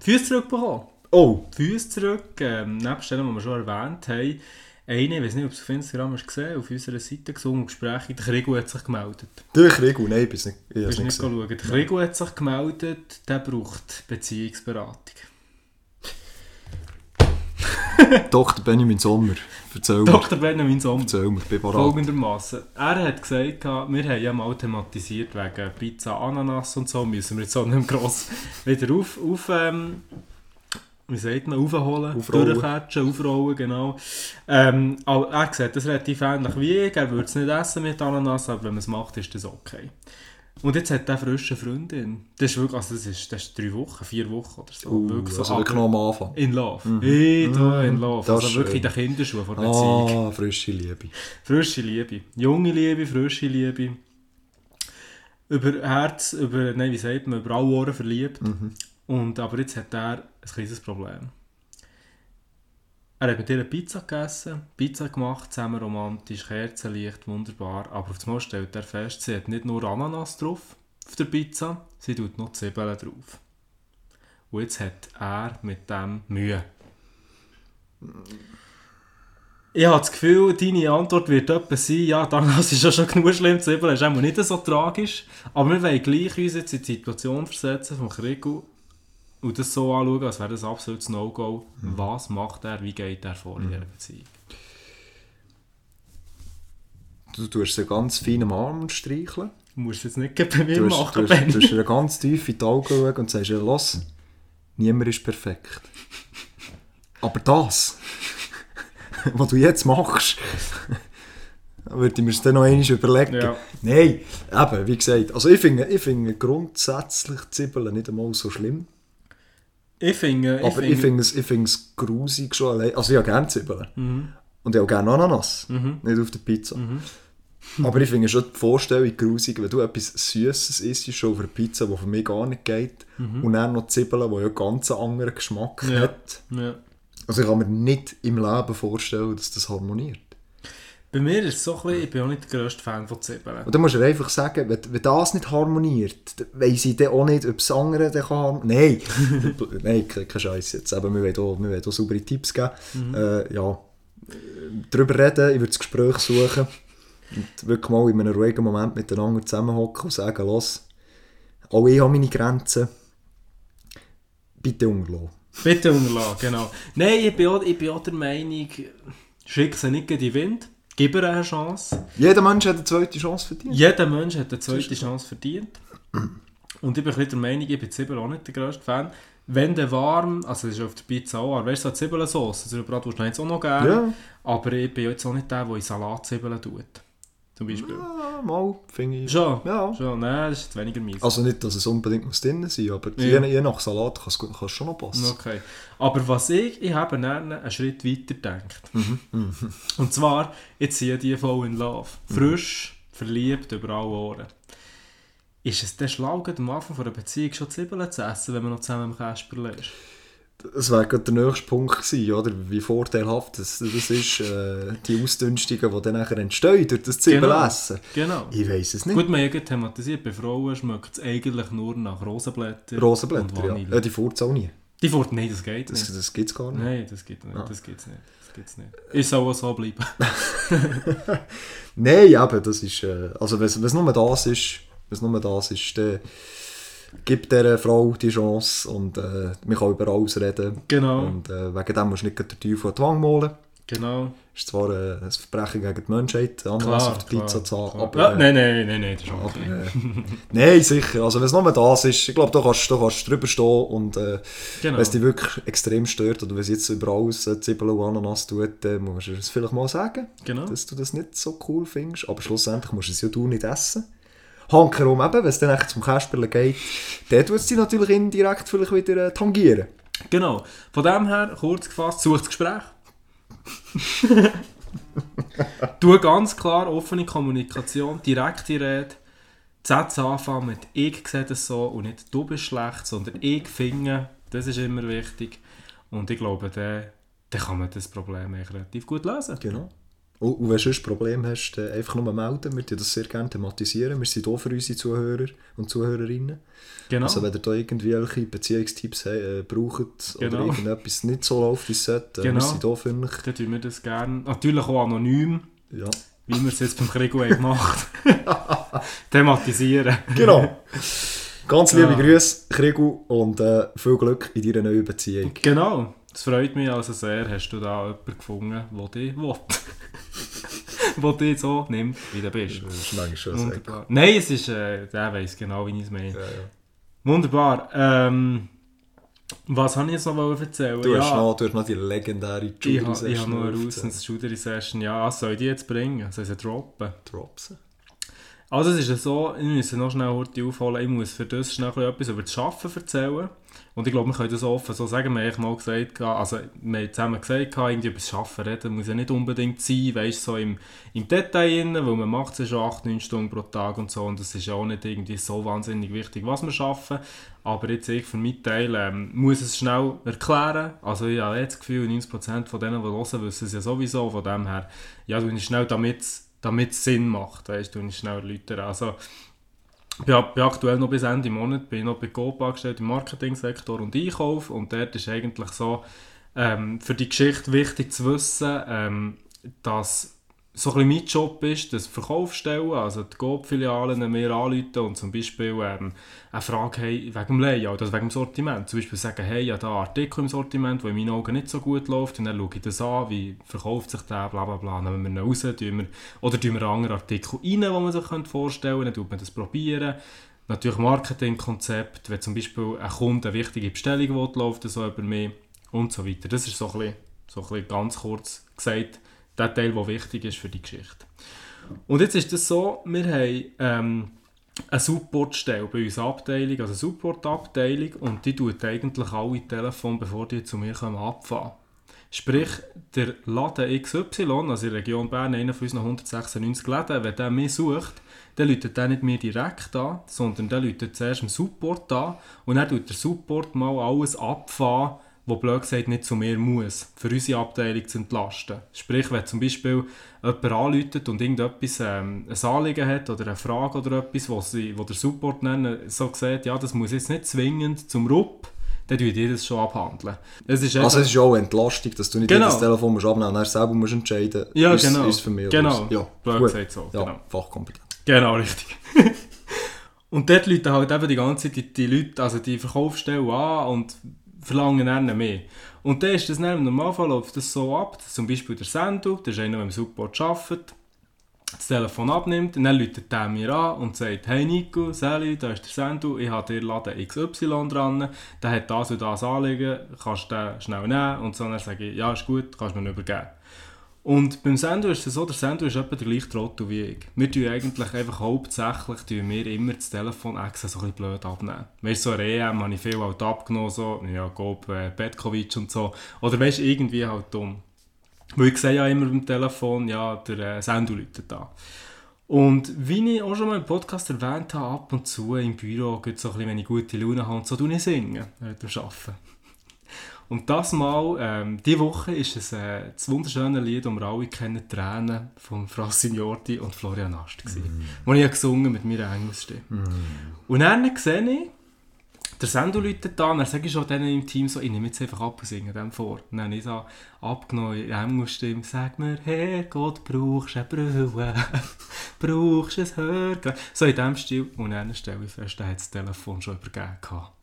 C: Füße zurückbekommen.
B: Oh,
C: Füße zurück, ähm, nebst denen, die wir schon erwähnt haben. Eine, ich weiß nicht, ob du es auf Instagram hast gesehen, auf unserer Seite gesungen Gespräche, der Krigo hat sich gemeldet.
B: der Krigu, nein, ich bin nicht, ich nicht
C: nicht schauen. Der Krigo hat sich gemeldet, der braucht Beziehungsberatung.
B: Dr. Benjamin Sommer, erzähl
C: Dr. Benjamin Sommer.
B: erzähl mir, bin.
C: Folgendermaßen. Er hat gesagt, wir haben ja mal thematisiert wegen Pizza, Ananas und so, müssen wir jetzt auch nicht gross wieder auf, auf ähm, wie sagt man, aufholen,
B: Aufrollen.
C: durchkatschen, aufrollen, genau. Ähm, aber er hat gesagt, das ist relativ ähnlich wie ich, er würde es nicht essen mit Ananas, aber wenn man es macht, ist das okay. Und jetzt hat er eine frische Freundin. Das ist wirklich, also das ist, das ist drei Wochen, vier Wochen oder so.
B: Uh,
C: wirklich so
B: also wirklich noch am Anfang.
C: in Love. Hey, da in Love.
B: Das
C: Also
B: ist
C: wirklich in
B: schön.
C: den Kinderschuhen vor der Beziehung.
B: Ah, frische Liebe.
C: Frische Liebe. Junge Liebe, frische Liebe. Über Herz, über, nein, wie sagt man, über alle Ohren verliebt. Und, aber jetzt hat er ein kleines Problem. Er hat mit ihr eine Pizza gegessen, Pizza gemacht, zusammen romantisch, Kerzenlicht, wunderbar. Aber auf einmal stellt er fest, sie hat nicht nur Ananas drauf auf der Pizza, sie tut noch Zwiebeln drauf. Und jetzt hat er mit dem Mühe. Ich habe das Gefühl, deine Antwort wird etwa sein, ja, das ist ja schon genug schlimm, Zwiebeln ist auch nicht so tragisch. Aber wir wollen gleich uns jetzt in die Situation versetzen vom Krieg und das so anschauen, als wäre das absolutes No-Go. Was macht er, wie geht er vor in dieser Beziehung?
B: Du tust sie ganz fein am Arm streicheln.
C: Du musst jetzt nicht bei mir
B: Du hast,
C: machen,
B: du, hast,
C: Ben.
B: du ihr ganz tief in die Augen schauen und sagst los, niemand ist perfekt. Aber das, was du jetzt machst, würde ich mir das dann noch einmal überlegen.
C: Ja.
B: Nein, eben, wie gesagt, also ich finde, ich finde grundsätzlich Zwiebeln nicht einmal so schlimm.
C: Ich finde, ich
B: Aber ich finde es, ich finde es grusig schon allein. Also ich habe gerne Zwiebeln.
C: Mhm.
B: Und ich habe gerne Ananas. Nicht auf der Pizza. Aber ich finde schon die Vorstellung grusig, wenn du etwas Süßes isst, schon auf einer Pizza, die für mich gar nicht geht, und dann noch Zwiebeln, die ja ganz einen anderen Geschmack
C: Ja.
B: hat.
C: ja.
B: Also ich kann mir nicht im Leben vorstellen, dass das harmoniert.
C: Bei mir ist es so ein bisschen, ich bin auch nicht der grösste Fan von Zwiebeln.
B: Und dann musst du einfach sagen, wenn, wenn das nicht harmoniert, weiss ich dann auch nicht, ob das andere dann kann Nein, nein, kein, Scheiß jetzt. Eben, wir wollen auch, wir wollen auch saubere Tipps geben. Äh, ja, darüber reden, ich würde das Gespräch suchen und wirklich mal in einem ruhigen Moment miteinander zusammenhocken und sagen, los, auch ich habe meine Grenzen, bitte unterlassen.
C: Bitte unterlassen, genau. Nein, ich bin, auch, ich bin auch der Meinung, schick sie nicht gegen den Wind, gib ihr eine Chance.
B: Jeder Mensch hat eine zweite Chance verdient.
C: Jeder Mensch hat eine zweite Chance verdient. Und ich bin ein der Meinung, ich bin Zwiebeln auch nicht der grösste Fan. Wenn der warm, also das ist auf der Pizza auch, weißt du, so Zwiebelnsauce, also Bratwurst auch noch gerne.
B: Ja.
C: Aber ich bin jetzt auch nicht der, der in Salatzwiebeln tut. Zum Beispiel.
B: Ja, mal, finde ich.
C: Schon?
B: Ja.
C: Schon, nein, das ist weniger mies.
B: Also nicht, dass es unbedingt muss drin sein muss, aber
C: Ja.
B: je, je nach Salat kann es schon noch passen.
C: Okay. Aber was ich, ich habe dann einen Schritt weiter gedacht.
B: Mhm.
C: Und zwar, jetzt sind die voll in Love.
B: Mhm.
C: Frisch, verliebt, über alle Ohren. Ist es denn schlau, am Anfang von einer Beziehung schon Zwiebeln zu essen, wenn man noch zusammen im Kasperl ist?
B: Das wäre gerade der nächste Punkt gewesen, oder? Wie vorteilhaft das, das ist, äh, die Ausdünstungen, die dann nachher entstehen durch das Zwiebelessen.
C: Genau.
B: Ich weiß es nicht.
C: Gut, ja gerade thematisiert, bei Frauen schmeckt es eigentlich nur nach Rosenblättern
B: Rosenblätter, ja. Ja. Die furzen auch nie.
C: Die Furt, nein, das geht
B: Das,
C: nicht.
B: das gibt es gar nicht.
C: Nein, das geht nicht. Das geht's nicht. Das geht's nicht. Ich soll auch so bleiben.
B: Nein, eben, das ist... Äh, also wenn es nur das ist, wenn es nur das ist, dann gibt dieser Frau die Chance und äh, man kann über alles reden.
C: Genau.
B: Und äh, wegen dem musst du nicht den Teufel an die Wange malen.
C: Genau.
B: ist zwar äh, ein Verbrechen gegen die Menschheit, Ananas auf der Pizza zu haben, aber...
C: ja,
B: äh,
C: nein, nein, nein, nein, das ist
B: Aber, äh, Nein, sicher. Also wenn es nur das ist, ich glaube, da kannst du da kannst du drüber stehen und äh,
C: Genau.
B: wenn es dich wirklich extrem stört oder wenn es jetzt über alles äh, Zwiebeln und Ananas tut, dann musst du es vielleicht mal sagen,
C: Genau.
B: dass du das nicht so cool findest. Aber schlussendlich musst du es ja du nicht essen. Hankerum eben, wenn es dann echt zum Kasperlen geht, dann tut es dich natürlich indirekt vielleicht wieder äh, tangieren.
C: Genau. Von dem her, kurz gefasst, such das Gespräch. tu ganz klar offene Kommunikation, direkte Rede. Sätze anfangen mit «Ich sehe das so» und nicht «Du bist schlecht», sondern «Ich finde». Das ist immer wichtig. Und ich glaube, dann, dann kann man das Problem relativ gut lösen.
B: Genau. Und, und wenn du sonst ein Problem hast, einfach nur melden. Wir tun das sehr gerne thematisieren. Wir sind hier für unsere Zuhörer und Zuhörerinnen.
C: Genau.
B: Also wenn ihr da irgendwelche Beziehungstipps äh, braucht oder
C: Genau.
B: irgendetwas nicht so läuft, wie es sollte, äh,
C: Genau.
B: wir sind hier für euch.
C: Dann tun wir das gerne. Natürlich auch anonym,
B: Ja.
C: wie wir es jetzt beim haben gemacht Thematisieren.
B: Genau. Ganz liebe
C: Ja.
B: Grüße, Krigu, und äh, viel Glück in deiner neuen Beziehung.
C: Genau. Das freut mich also sehr. Hast du da jemanden gefunden, der dich will? der dich so nimmt, wie du bist.
B: Das ist manchmal schon sehr
C: Wunderbar. Nein, es ist, äh, der weiß genau, wie ich es meine.
B: Ja, ja.
C: Wunderbar. Ähm, was habe ich jetzt noch erzählen?
B: Du, hast
C: ja,
B: noch, du hast noch die legendäre
C: ich
B: Judy
C: habe ich habe noch eine
B: Session
C: Rousens Judery Session. Ja, soll ich die jetzt bringen? Soll ich sie droppen?
B: Dropsen.
C: Also es ist ja so, ich muss noch schnell heute aufholen, ich muss für das schnell etwas über das Arbeiten erzählen. Und ich glaube, wir können das offen so sagen. Wir haben mal gesagt, also wir haben zusammen gesagt, irgendwie über das Arbeiten reden muss ja nicht unbedingt sein, weißt so im, im Detail rein, weil man macht es ja schon 8, 9 Stunden pro Tag und so und das ist ja auch nicht irgendwie so wahnsinnig wichtig, was wir schaffen. Aber jetzt ich für meinen Teil ähm, muss es schnell erklären. Also ich habe jetzt das Gefühl, 90% von denen, die hören, wissen es ja sowieso. Von dem her, ja, du ich schnell, damit damit es Sinn macht, weißt du, ich schnell erläutern. Also, ich bin, aktuell noch bis Ende Monat bin noch bei Coop angestellt im Marketingsektor und Einkauf und dort ist eigentlich so ähm, für die Geschichte wichtig zu wissen, ähm, dass so ein mein Job ist, das Verkaufsstellen, also die Coop-Filialen mir anrufen und zum Beispiel ähm, eine Frage haben wegen dem Layout, also wegen dem Sortiment. Zum Beispiel sagen, hey, ja, da einen Artikel im Sortiment, der in meinen Augen nicht so gut läuft, und dann schaue ich das an, wie verkauft sich der, bla bla bla, nehmen wir ihn raus, tun wir, oder tun wir einen anderen Artikel rein, den man sich vorstellen könnte, dann tut man das probieren. Natürlich Marketingkonzept, wenn zum Beispiel ein Kunde eine wichtige Bestellung will, läuft so über mich und so weiter. Das ist so ein bisschen, so ein bisschen ganz kurz gesagt, der Teil, der wichtig ist für die Geschichte. Und jetzt ist das so, wir haben ähm, eine Supportstelle bei uns Abteilung, also eine Supportabteilung und die tut eigentlich alle Telefone, bevor die zu mir kommen, abfahren. Sprich, der Laden XY, also in der Region Bern, einer von unseren 196 Läden, wenn der mich sucht, dann läutet der nicht mir direkt an, sondern der läutet zuerst im Support an und dann tut der Support mal alles abfahren, was blöd gesagt nicht zu mir muss, für unsere Abteilung zu entlasten. Sprich, wenn zum Beispiel jemand anläutet und irgendetwas ähm, ein Anliegen hat oder eine Frage oder etwas, wo, sie, wo der Support nennen, so sieht, ja, das muss jetzt nicht zwingend zum RUP, dann tun die das schon abhandeln. Es ist
B: Also es ist auch eine Entlastung, dass du nicht
C: Genau.
B: jedes Telefon musst abnehmen musst, selber musst entscheiden
C: Ja,
B: ist,
C: genau.
B: ist für mich
C: Genau.
B: Ja,
C: Blöd
B: gut.
C: gesagt so,
B: Ja,
C: genau.
B: fachkompetent.
C: Genau, richtig. und dort Leute halt eben die ganze Zeit die, die Leute, also die Verkaufsstellen an und verlangen dann mehr. Und dann ist das dann, im Normalfall läuft das so ab, dass zum Beispiel der Sendung, der ist einer, der im Support arbeitet, das Telefon abnimmt und dann läutet der mir an und sagt, hey Nico, Sally, da ist der Sendung, ich habe dir Laden XY dran, der hat das und das Anliegen, kannst du den schnell nehmen? Und so dann sage ich, ja ist gut, kannst du mir übergeben. Und beim Sendo ist es so, der Sendo ist etwa der gleiche Trottel wie ich. Wir tun eigentlich einfach hauptsächlich tun wir immer das Telefon extra so ein blöd abnehmen. Weißt du, so EM habe ich viel halt abgenommen, so, ja, Gob, äh, Petkovic und so. Oder weißt du, irgendwie halt dumm. Weil ich sehe ja immer beim Telefon, ja, der äh, Sendo läutet da. Und wie ich auch schon mal im Podcast erwähnt habe, ab und zu im Büro, geht so ein bisschen, wenn ich gute Laune habe und so, tue ich singen, während Arbeiten. Und das Mal, ähm, diese Woche ist es äh, das wunderschöne Lied, das wir alle kennen, «Tränen» von Fra Signorti und Florian Ast, mm. wo ich gesungen mit meiner Engelsstimme. Und dann sehe ich, der Sendo läutet da, und dann sage ich schon denen im Team so, ich nehme jetzt einfach ab und singe dem vor. Und dann habe ich so abgenommen in Engelsstimme, sag mir, Herrgott, brauchst du eine Brille, brauchst du ein Hörgerät. So in dem Stil. Und dann stelle ich fest, er hat das Telefon schon übergeben gehabt.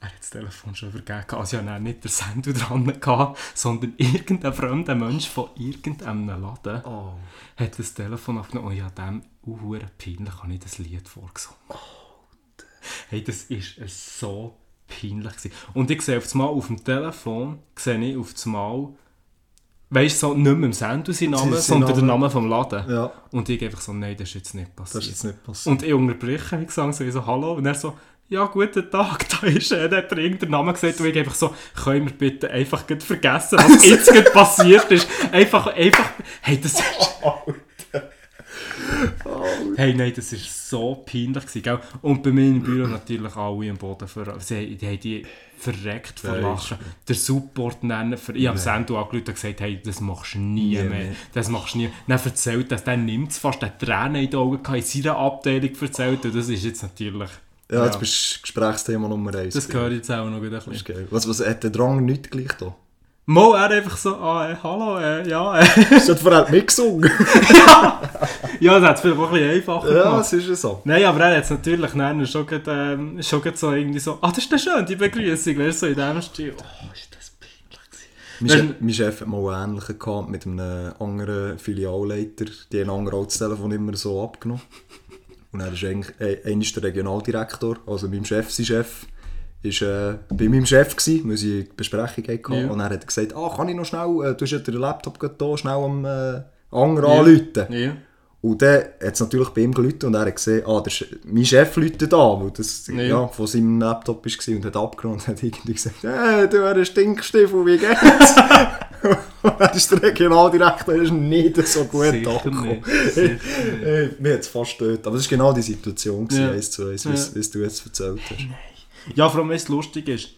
C: Er hat das Telefon schon gehabt. Also ja, nicht der Sender dran gehabt, sondern irgendein fremder Mensch von irgendeinem Laden
B: Oh.
C: hat das Telefon aufgenommen und habe dem uh, peinlich habe ich das Lied vorgesungen. Hey, das ist es so peinlich gewesen. Und ich sehe auf einmal auf dem Telefon, sehe ich auf einmal, weißt du, so, nicht mehr im Sender sein Name,
B: Sein
C: sondern der
B: Name.
C: Name vom Laden.
B: Ja,
C: Und ich einfach so, nein, das ist jetzt nicht
B: das
C: passiert.
B: ist jetzt nicht passiert.
C: Und ich unterbreche, wie gesagt, so, ich so, hallo. Und er so, ja, guten Tag, da ist er. Dann hat er irgendeinen Namen gesagt und ich einfach so, können wir bitte einfach vergessen, was jetzt gerade passiert ist. Einfach, einfach, hey, das ist... Hey, nein, das war so peinlich, gewesen, gell? Und bei mir im Büro natürlich alle am Boden ver... Sie, die haben die verreckt vor Lachen. Der Support nennen, für... ich habe Sendo angerufen und gesagt, hey, das machst du nie,
B: Nie
C: mehr.
B: mehr.
C: Das machst du nie. Dann erzählt das, dann nimmt es fast, der Tränen in den Augen in seiner Abteilung erzählt und das ist jetzt natürlich...
B: Ja, jetzt bist du Gesprächsthema Nummer 1.
C: Das gehört jetzt auch noch ein
B: Das ist
C: bisschen.
B: geil. Was, was hat der Drang nicht gleich da?
C: Mo, er einfach so, ah, äh, hallo, äh, ja, äh.
B: Ist das vorher mitgesungen?
C: ja, das hat es vielleicht auch ein bisschen einfacher
B: ja,
C: gemacht.
B: es ist ja so.
C: Nein, aber er hat es natürlich dann schon, grad, ähm, schon grad so irgendwie so, ah, das ist dann schön, die Begrüßung, weißt du, so in dem Stil. Oh, ist das peinlich
B: mein Chef hat mal einen ähnlichen gehabt mit einem anderen Filialleiter. Die haben anderen auch das Telefon immer so abgenommen. Und er ist eigentlich äh, der Regionaldirektor, also mein Chef, sein Chef, ist äh, bei meinem Chef gewesen, weil sie eine Besprechung hatten.
C: Ja.
B: Und er hat gesagt, ah, kann ich noch schnell, äh, du hast ja den Laptop da, schnell am äh, anderen
C: Ja.
B: anrufen.
C: Ja.
B: Und dann hat es natürlich bei ihm geläutet und er hat gesehen, ah, der, mein Chef läutet an, weil das
C: Ja.
B: ja. von seinem Laptop war und hat abgenommen und hat irgendwie gesagt, hey, du wärst ein Stinkstiefel, wie geht's? dann ist der Regionaldirektor ist nicht so gut
C: Sicher
B: angekommen.
C: nicht, sicher nicht.
B: Hey, mir hat es fast getötet. Aber das war genau die Situation,
C: Ja.
B: eins zu eins, wie
C: Ja.
B: du jetzt erzählt hast.
C: Ja, vor allem, es lustig ist.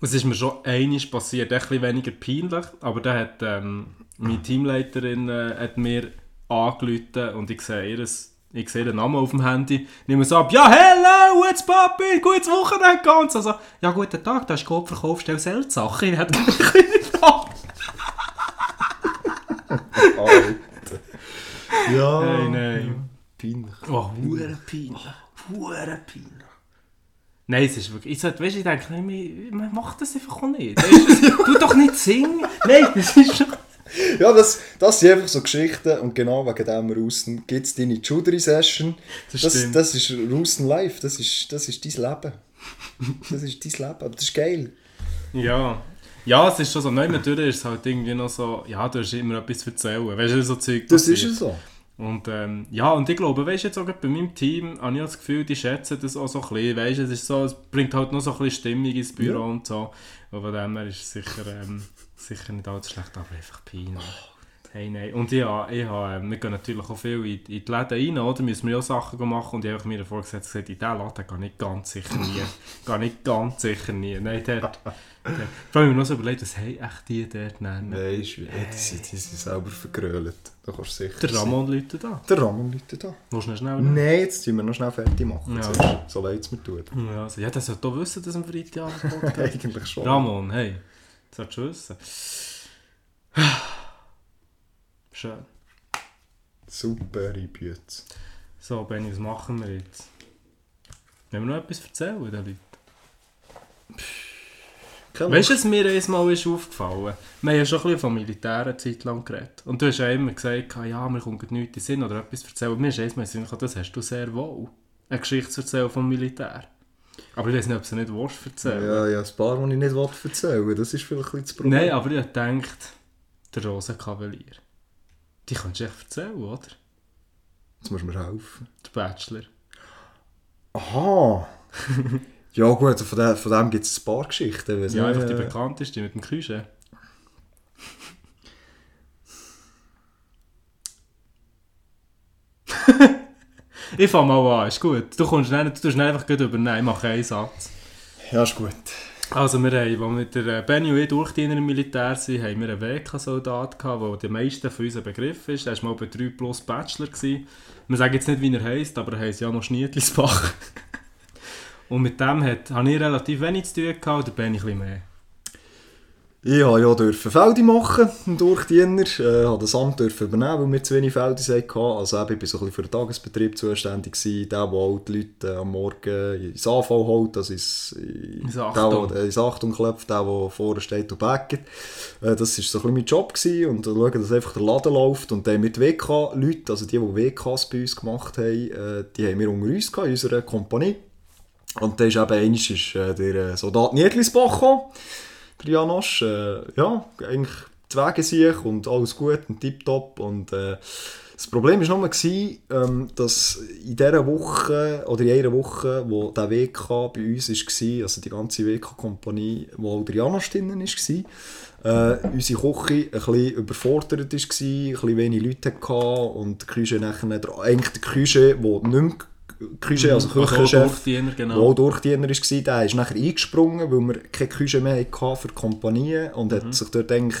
C: Es ist mir schon einiges passiert, ein bisschen weniger peinlich, aber da hat ähm, meine Teamleiterin äh, hat mir angerufen und ich sehe ihres ich sehe den Namen auf dem Handy, nehme es ab, ja, hello, it's Papi, gutes Wochenende, ganz. Also, ja, guten Tag, da ist Coop Verkauf, stell selbst Sachen. Ich hätte nicht
B: Ja.
C: Nein, nein.
B: Peinlich.
C: Oh, hure peinlich. Hure peinlich. Nein, es ist wirklich... Ich, sollte, weißt, ich denke, nein, man- man macht das einfach auch nicht. Du, tu doch nicht singen. Nein, das ist schon...
B: Ja, das, das sind einfach so Geschichten und genau wegen dem Russen gibt es deine Judry-Session.
C: Das
B: Das,
C: stimmt.
B: das, ist Russen Live, das ist, das ist dein Leben. Das ist dein Leben, aber das ist geil.
C: Ja. Ja, es ist schon so. Nein, natürlich ist es halt irgendwie noch so... Ja, du hast immer etwas zu erzählen. Weißt du, so Zeug
B: Das ist
C: passiert.
B: ja so.
C: Und ähm, ja, und ich glaube, weißt du, jetzt auch bei meinem Team habe ich das Gefühl, die schätzen das auch so ein bisschen. Weißt du, es, ist so, es bringt halt noch so ein bisschen Stimmung ins Büro
B: Ja.
C: und so. Und von dem her ist es sicher, ähm, sicher nicht allzu schlecht, aber einfach peinlich. Hey, nein. Und ja, ich habe, ähm, wir gehen natürlich auch viel in, in die Läden rein, oder? Müssen wir ja auch Sachen machen und ich habe mir vorgesetzt, gesagt, in diesen Laden gehe ich ganz sicher nie. gehe ich ganz sicher nie. Nein, dort... dort. Vor allem mir noch so überlegt, was haben echt die dort nennen?
B: Nein, ist, hey, die, sind, die sind selber vergrölt. Da kannst du sicher
C: Der Ramon Leute da.
B: Der Ramon Leute da.
C: Willst du noch schnell?
B: Nein, jetzt tun wir noch schnell fertig machen.
C: Ja.
B: zuerst. So leid es mir tut.
C: Ja, also, ja, das sollte doch wissen, dass am Freitag
B: Eigentlich schon.
C: Ramon, hey, das solltest du wissen. Schön.
B: Super, Bütz.
C: So, Benni, was machen wir jetzt? Wenn wir noch etwas erzählen den Leuten? Weißt du, was mir einmal ist aufgefallen? Wir haben ja schon ein bisschen von Militär eine Zeit lang geredet. Und du hast ja immer gesagt, ja, mir kommt nichts in den Sinn oder etwas erzählen. Mir ist einmal in den Sinn das hast du sehr wohl. Eine Geschichte zu erzählen vom Militär. Aber ich weiß nicht, ob du sie nicht willst erzählen
B: Ja, ja, ein paar, die ich nicht erzählen will. Das ist vielleicht ein bisschen das Problem.
C: Nein, aber ich habe gedacht, der Rosenkavalier. Die kannst du echt erzählen, oder?
B: Jetzt musst du mir helfen.
C: Der Bachelor.
B: Aha. ja gut, von, dem, von dem gibt es ein paar Geschichten.
C: Ja,
B: nicht,
C: einfach die
B: äh,
C: bekannteste mit dem Küche. ich fange mal an, ist gut. Du kommst nicht, du tust einfach gut übernehmen, ich mache einen Satz.
B: Ja, ist gut.
C: Also wir haben, als wir mit der äh, Benny und ich Durchdiener im Militär sind, haben wir einen WK-Soldat der der meisten von uns ein Begriff ist. Er war mal bei 3 plus Bachelor. Gewesen. Wir sagen jetzt nicht, wie er heisst, aber er heisst ja noch Schniedlisbach. und mit dem hat, habe ich relativ wenig zu tun gehabt, und der Benny ein bisschen mehr.
B: Ich durfte ja dürfen Feldi machen, ein Durchdiener. Ich äh, habe das Amt dürfen übernehmen, weil wir zu wenig Feldi hatten. Also eben, ich war so ein bisschen für den Tagesbetrieb zuständig. Gewesen. Der, der auch die Leute äh, am Morgen ins AV holt, also ins,
C: Ins Achtung.
B: der ins Achtung klopft, der, der vorne steht und backt. Äh, das war so ein bisschen mein Job. Gewesen. Und schauen, dass einfach der Laden läuft. Und dann mit WK-Leuten, also die, die WKs bei uns gemacht haben, die haben wir unter uns gehabt, in unserer Kompanie. Und dann ist eben einmal ist, der Soldat Niedlisbach gekommen. Der Janosch, äh, ja, eigentlich die Wege sich und alles gut und tipptopp und äh, das Problem war nur, ähm, dass in dieser Woche oder in einer Woche, wo der WK bei uns war, also die ganze WK-Kompanie, wo auch der Janosch drin war, äh, unsere Küche ein bisschen überfordert war, ein bisschen wenig Leute hatte und die Küche nachher, eigentlich die Küche, die nicht mehr Küche, also
C: auch
B: Küchenchef,
C: genau.
B: auch Durchdiener war, der ist nachher eingesprungen, weil wir keine Küche mehr hatten für die Kompanie und
C: Mhm.
B: hat sich dort eigentlich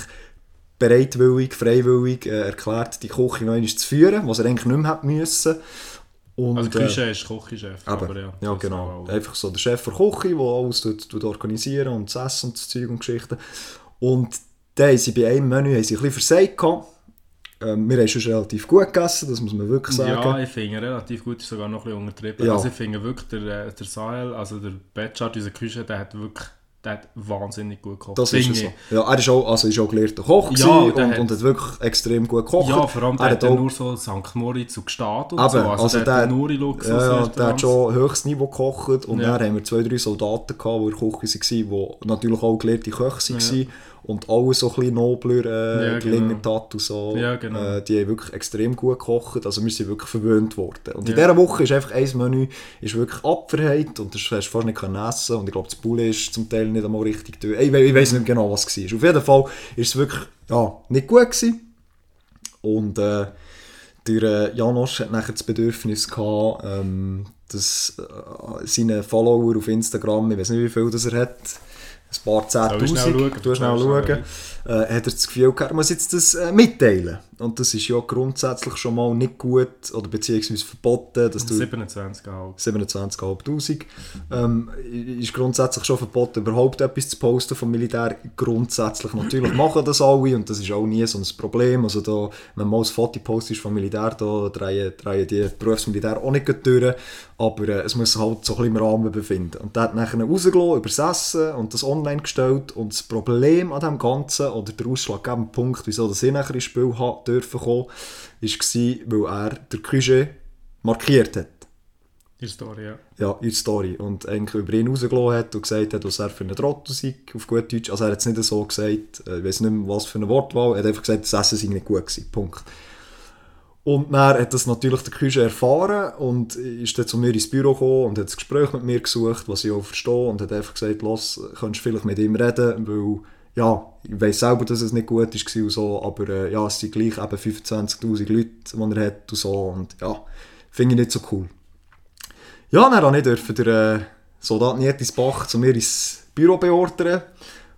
B: bereitwillig, freiwillig äh, erklärt, die Küche noch einmal zu führen, was er eigentlich nicht mehr hätte müssen. Und,
C: Also
B: äh,
C: Küche ist Küchenchef. Aber ja,
B: ja, genau.
C: auch.
B: Einfach so der Chef der Küche, der alles tut, tut organisieren und das Essen und das Zeug und Geschichten. Und dann haben sie bei einem Menü haben sie ein bisschen versagt. gehabt. Ähm, wir haben schon relativ gut gegessen, das muss man wirklich sagen.
C: Ja, ich finde relativ gut, ist sogar noch ein bisschen untertrieben.
B: Ja.
C: Also ich finde wirklich, der, äh, der Sahel, also der Betschart, unser Küche, der hat wirklich der hat wahnsinnig gut gekocht.
B: Das ist
C: Finde
B: es so. Ja, er ist auch, also ist auch gelehrter Koch
C: Ja,
B: und,
C: hat-
B: und hat wirklich extrem gut gekocht.
C: Ja, vor allem
B: er
C: hat
B: auch,
C: nur so St. Moritz und Gstaad und so. Also,
B: also
C: der,
B: der-
C: hat nur Luxus.
B: ja, ja, der hat schon höchstes Niveau gekocht und
C: Ja.
B: dann haben wir zwei, drei Soldaten gehabt, die in der Küche waren, die natürlich auch gelehrte Köche waren und alles so ein bisschen nobler äh,
C: Ja,
B: gelingen
C: genau.
B: hat und so.
C: Ja, genau.
B: äh, die haben wirklich extrem gut gekocht, also wir sind wirklich verwöhnt worden. Und in dieser Woche ist einfach ein Menü ist wirklich abverheilt und das hast du fast nicht können essen und ich glaube, das Poulet ist zum Teil nicht einmal richtig durch. Ich, ich weiß nicht genau, was es war. Auf jeden Fall ist es wirklich ja, nicht gut gewesen. Und äh, der äh, Janosch hat nachher das Bedürfnis gehabt, ähm, dass äh, seine Follower auf Instagram, ich weiß nicht wie viel das er hat, ein paar
C: Soll ich schnell schauen?
B: Zehntausend, du schnell schauen, äh, hat er das Gefühl gehabt, er muss jetzt das äh, mitteilen. Und das ist ja grundsätzlich schon mal nicht gut oder beziehungsweise verboten, dass du
C: 27 halt.
B: 27'500 ähm, ist grundsätzlich schon verboten, überhaupt etwas zu posten vom Militär. Grundsätzlich natürlich machen das alle und das ist auch nie so ein Problem. Also da, wenn man mal ein Foto postet vom Militär, da drehen, drehen die Berufsmilitär auch nicht durch, aber äh, es muss sich halt so ein bisschen im Rahmen befinden. Und der hat nachher rausgelassen, übersessen und das online gestellt und das Problem an dem Ganzen oder der ausschlaggebende Punkt, wieso das ich nachher ins Spiel hat dürfen kommen, war, weil er der Küche markiert hat
C: Die Story, ja.
B: ja, in Story. Und eigentlich über ihn rausgelassen hat und gesagt hat, was er für ein Trottel sei, auf gut Deutsch. Also er hat es nicht so gesagt, äh, ich weiß nicht mehr, was für eine Wortwahl, er hat einfach gesagt, das Essen sei nicht gut gewesen, Punkt. Und dann hat das natürlich der Küche erfahren und ist dann zu mir ins Büro gekommen und hat das Gespräch mit mir gesucht, was ich auch verstehe und hat einfach gesagt, los, kannst du vielleicht mit ihm reden, weil, ja, ich weiß selber, dass es nicht gut war und so, aber äh, ja, es sind gleich eben 25'000 Leute, die er hat und so und ja, finde ich nicht so cool. Ja, dann durfte ich dürfen der äh, Soldat Nietis Bach zu mir ins Büro beordern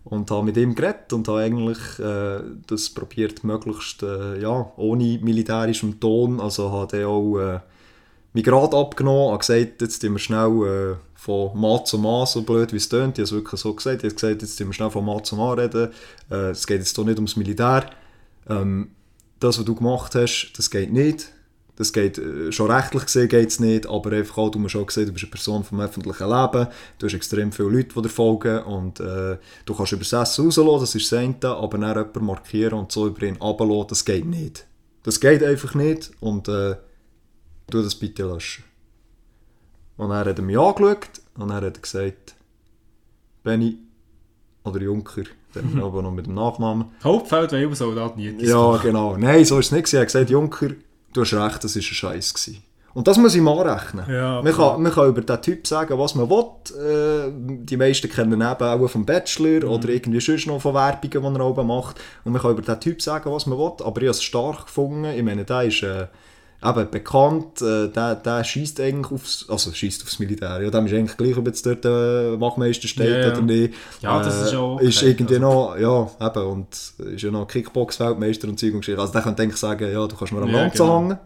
B: und habe mit ihm geredet und habe eigentlich äh, das probiert möglichst äh, ja, ohne militärischem Ton, also habe dann auch äh, mich gerade abgenommen, habe gesagt, jetzt tun wir schnell äh, von Mann zu Mann, so blöd wie es tönt, ich habe es wirklich so gesagt, ich habe gesagt, jetzt tun wir schnell von Mann zu Mann reden, äh, es geht jetzt hier nicht ums Militär, ähm, das, was du gemacht hast, das geht nicht. Das geht, äh, schon rechtlich gesehen geht es nicht, aber einfach auch, du musst auch sehen, du bist eine Person vom öffentlichen Leben, du hast extrem viele Leute, die dir folgen und äh, du kannst über das Essen rauslassen, das ist das eine, aber dann jemanden markieren und so über ihn runterlassen, das geht nicht. Das geht einfach nicht und äh, tu das bitte löschen. Und dann hat er mich angeschaut und dann hat er gesagt, Benny oder Junker, dann aber noch mit dem Nachnamen,
C: Hauptfeld, weil Soldat nie.
B: ja, genau. Nein, so ist es nicht. Er hat gesagt, Junker, du hast recht, das war ein Scheiß. gewesen. Und das muss ich mal anrechnen.
C: Ja,
B: man, kann, man kann über diesen Typ sagen, was man will. Äh, die meisten kennen ihn eben auch vom Bachelor
C: Mhm.
B: oder irgendwie sonst noch von Werbungen, die er oben macht. Und man kann über diesen Typ sagen, was man will. Aber ich habe es stark gefunden. Ich meine, der ist äh, eben bekannt. Äh, der der schießt eigentlich aufs, also schießt aufs Militär. Ja, dem ist eigentlich gleich, ob jetzt dort der Wachmeister steht
C: Ja, ja.
B: oder nicht.
C: Ja, das ist ja okay.
B: Ist irgendwie
C: Also-
B: noch, ja, eben, und ist ja noch Kickbox-Weltmeister und Zeug und Geschichte. Also der könnte eigentlich sagen, ja, du kannst mir am
C: Ja,
B: Land
C: genau.
B: hängen.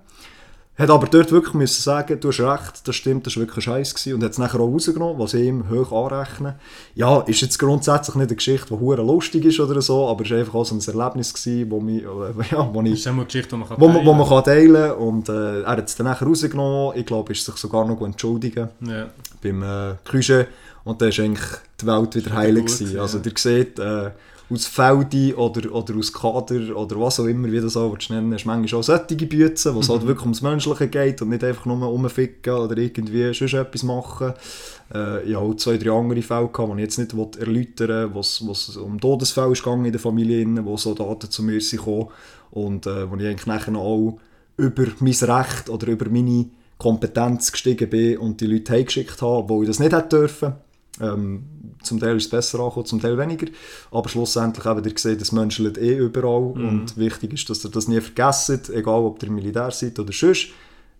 B: Hat aber dort wirklich müssen sagen, du hast recht, das stimmt, das war wirklich ein Scheiß gewesen und hat es nachher auch rausgenommen, was ich ihm hoch anrechne. Ja, ist jetzt grundsätzlich nicht eine Geschichte, die hure lustig ist oder so, aber es war einfach auch so ein Erlebnis gewesen, wo, mich, äh, ja, wo
C: Das
B: ich
C: ist eine Geschichte, die man kann
B: wo man, wo man
C: teilen.
B: kann teilen und äh, er hat es dann nachher rausgenommen, ich glaube, er ist sich sogar noch entschuldigen
C: Ja.
B: beim äh, Küche und dann ist eigentlich die Welt wieder heilig gewesen, Also
C: ja.
B: ihr seht, äh, aus Feldi oder, oder aus Kader oder was auch immer, wie das auch willst nennen willst, manchmal auch solche Bützen, wo es halt wirklich ums Menschliche geht und nicht einfach nur rumficken oder irgendwie sonst etwas machen. Äh, ich habe zwei, drei andere Fälle gehabt, die ich jetzt nicht erläutern will, wo es- um Todesfälle ist in der Familie, wo Soldaten zu mir sind gekommen und äh, wo ich eigentlich nachher auch über mein Recht oder über meine Kompetenz gestiegen bin und die Leute heimgeschickt habe, wo ich das nicht hätte dürfen. Ähm, zum Teil ist es besser angekommen, zum Teil weniger. Aber schlussendlich habt ihr gesehen, das menschelt eh überall. Und wichtig ist, dass ihr das nie vergesst, egal ob ihr Militär seid oder sonst.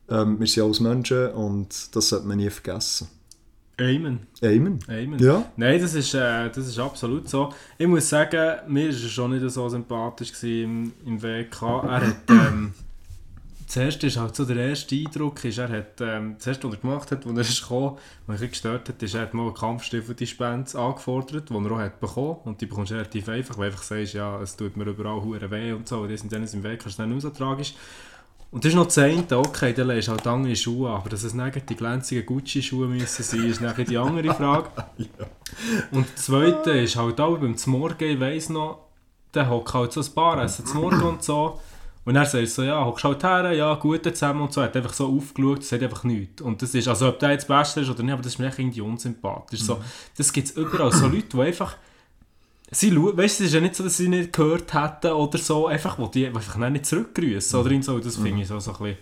B: Ähm, wir sind alles Menschen und das sollte man nie vergessen.
C: Amen.
B: Amen.
C: Amen.
B: Ja.
C: Nein, das ist, äh, das ist absolut so. Ich muss sagen, mir war er schon nicht so sympathisch im, im WK. Er hat, ähm, zuerst ist halt so der erste Eindruck, ist, er hat, ähm, das erste, was er gemacht hat, als er ist gekommen, was mich gestört hat, ist, er hat mal eine Kampfstiefel-Dispense angefordert, die er auch hat bekommen und die bekommst du relativ einfach, weil du einfach sagst, ja, es tut mir überall hure weh und so, und das und dann im Weg, ist dann nicht so tragisch. Und das ist noch das eine, okay, dann du halt andere Schuhe aber dass es nicht die glänzigen Gucci-Schuhe müssen sein, ist nachher die andere Frage. Und das zweite ist halt auch beim Zmorgen, ich weiss noch, der hockt halt so ein Bar, essen zum Morgen und so. Und er sagt so, ja, hockst halt her, ja, gut zusammen und so. Er hat einfach so aufgeschaut, das hat einfach nichts. Und das ist, also ob der jetzt Bachelor ist oder nicht, aber das ist mir echt irgendwie unsympathisch. So, das gibt es überall, so Leute, die einfach... Sie schauen, weißt du, es ist ja nicht so, dass sie nicht gehört hätten oder so, einfach, wo die einfach nicht zurückgrüßen oder ihn so, das finde ich so, so ein bisschen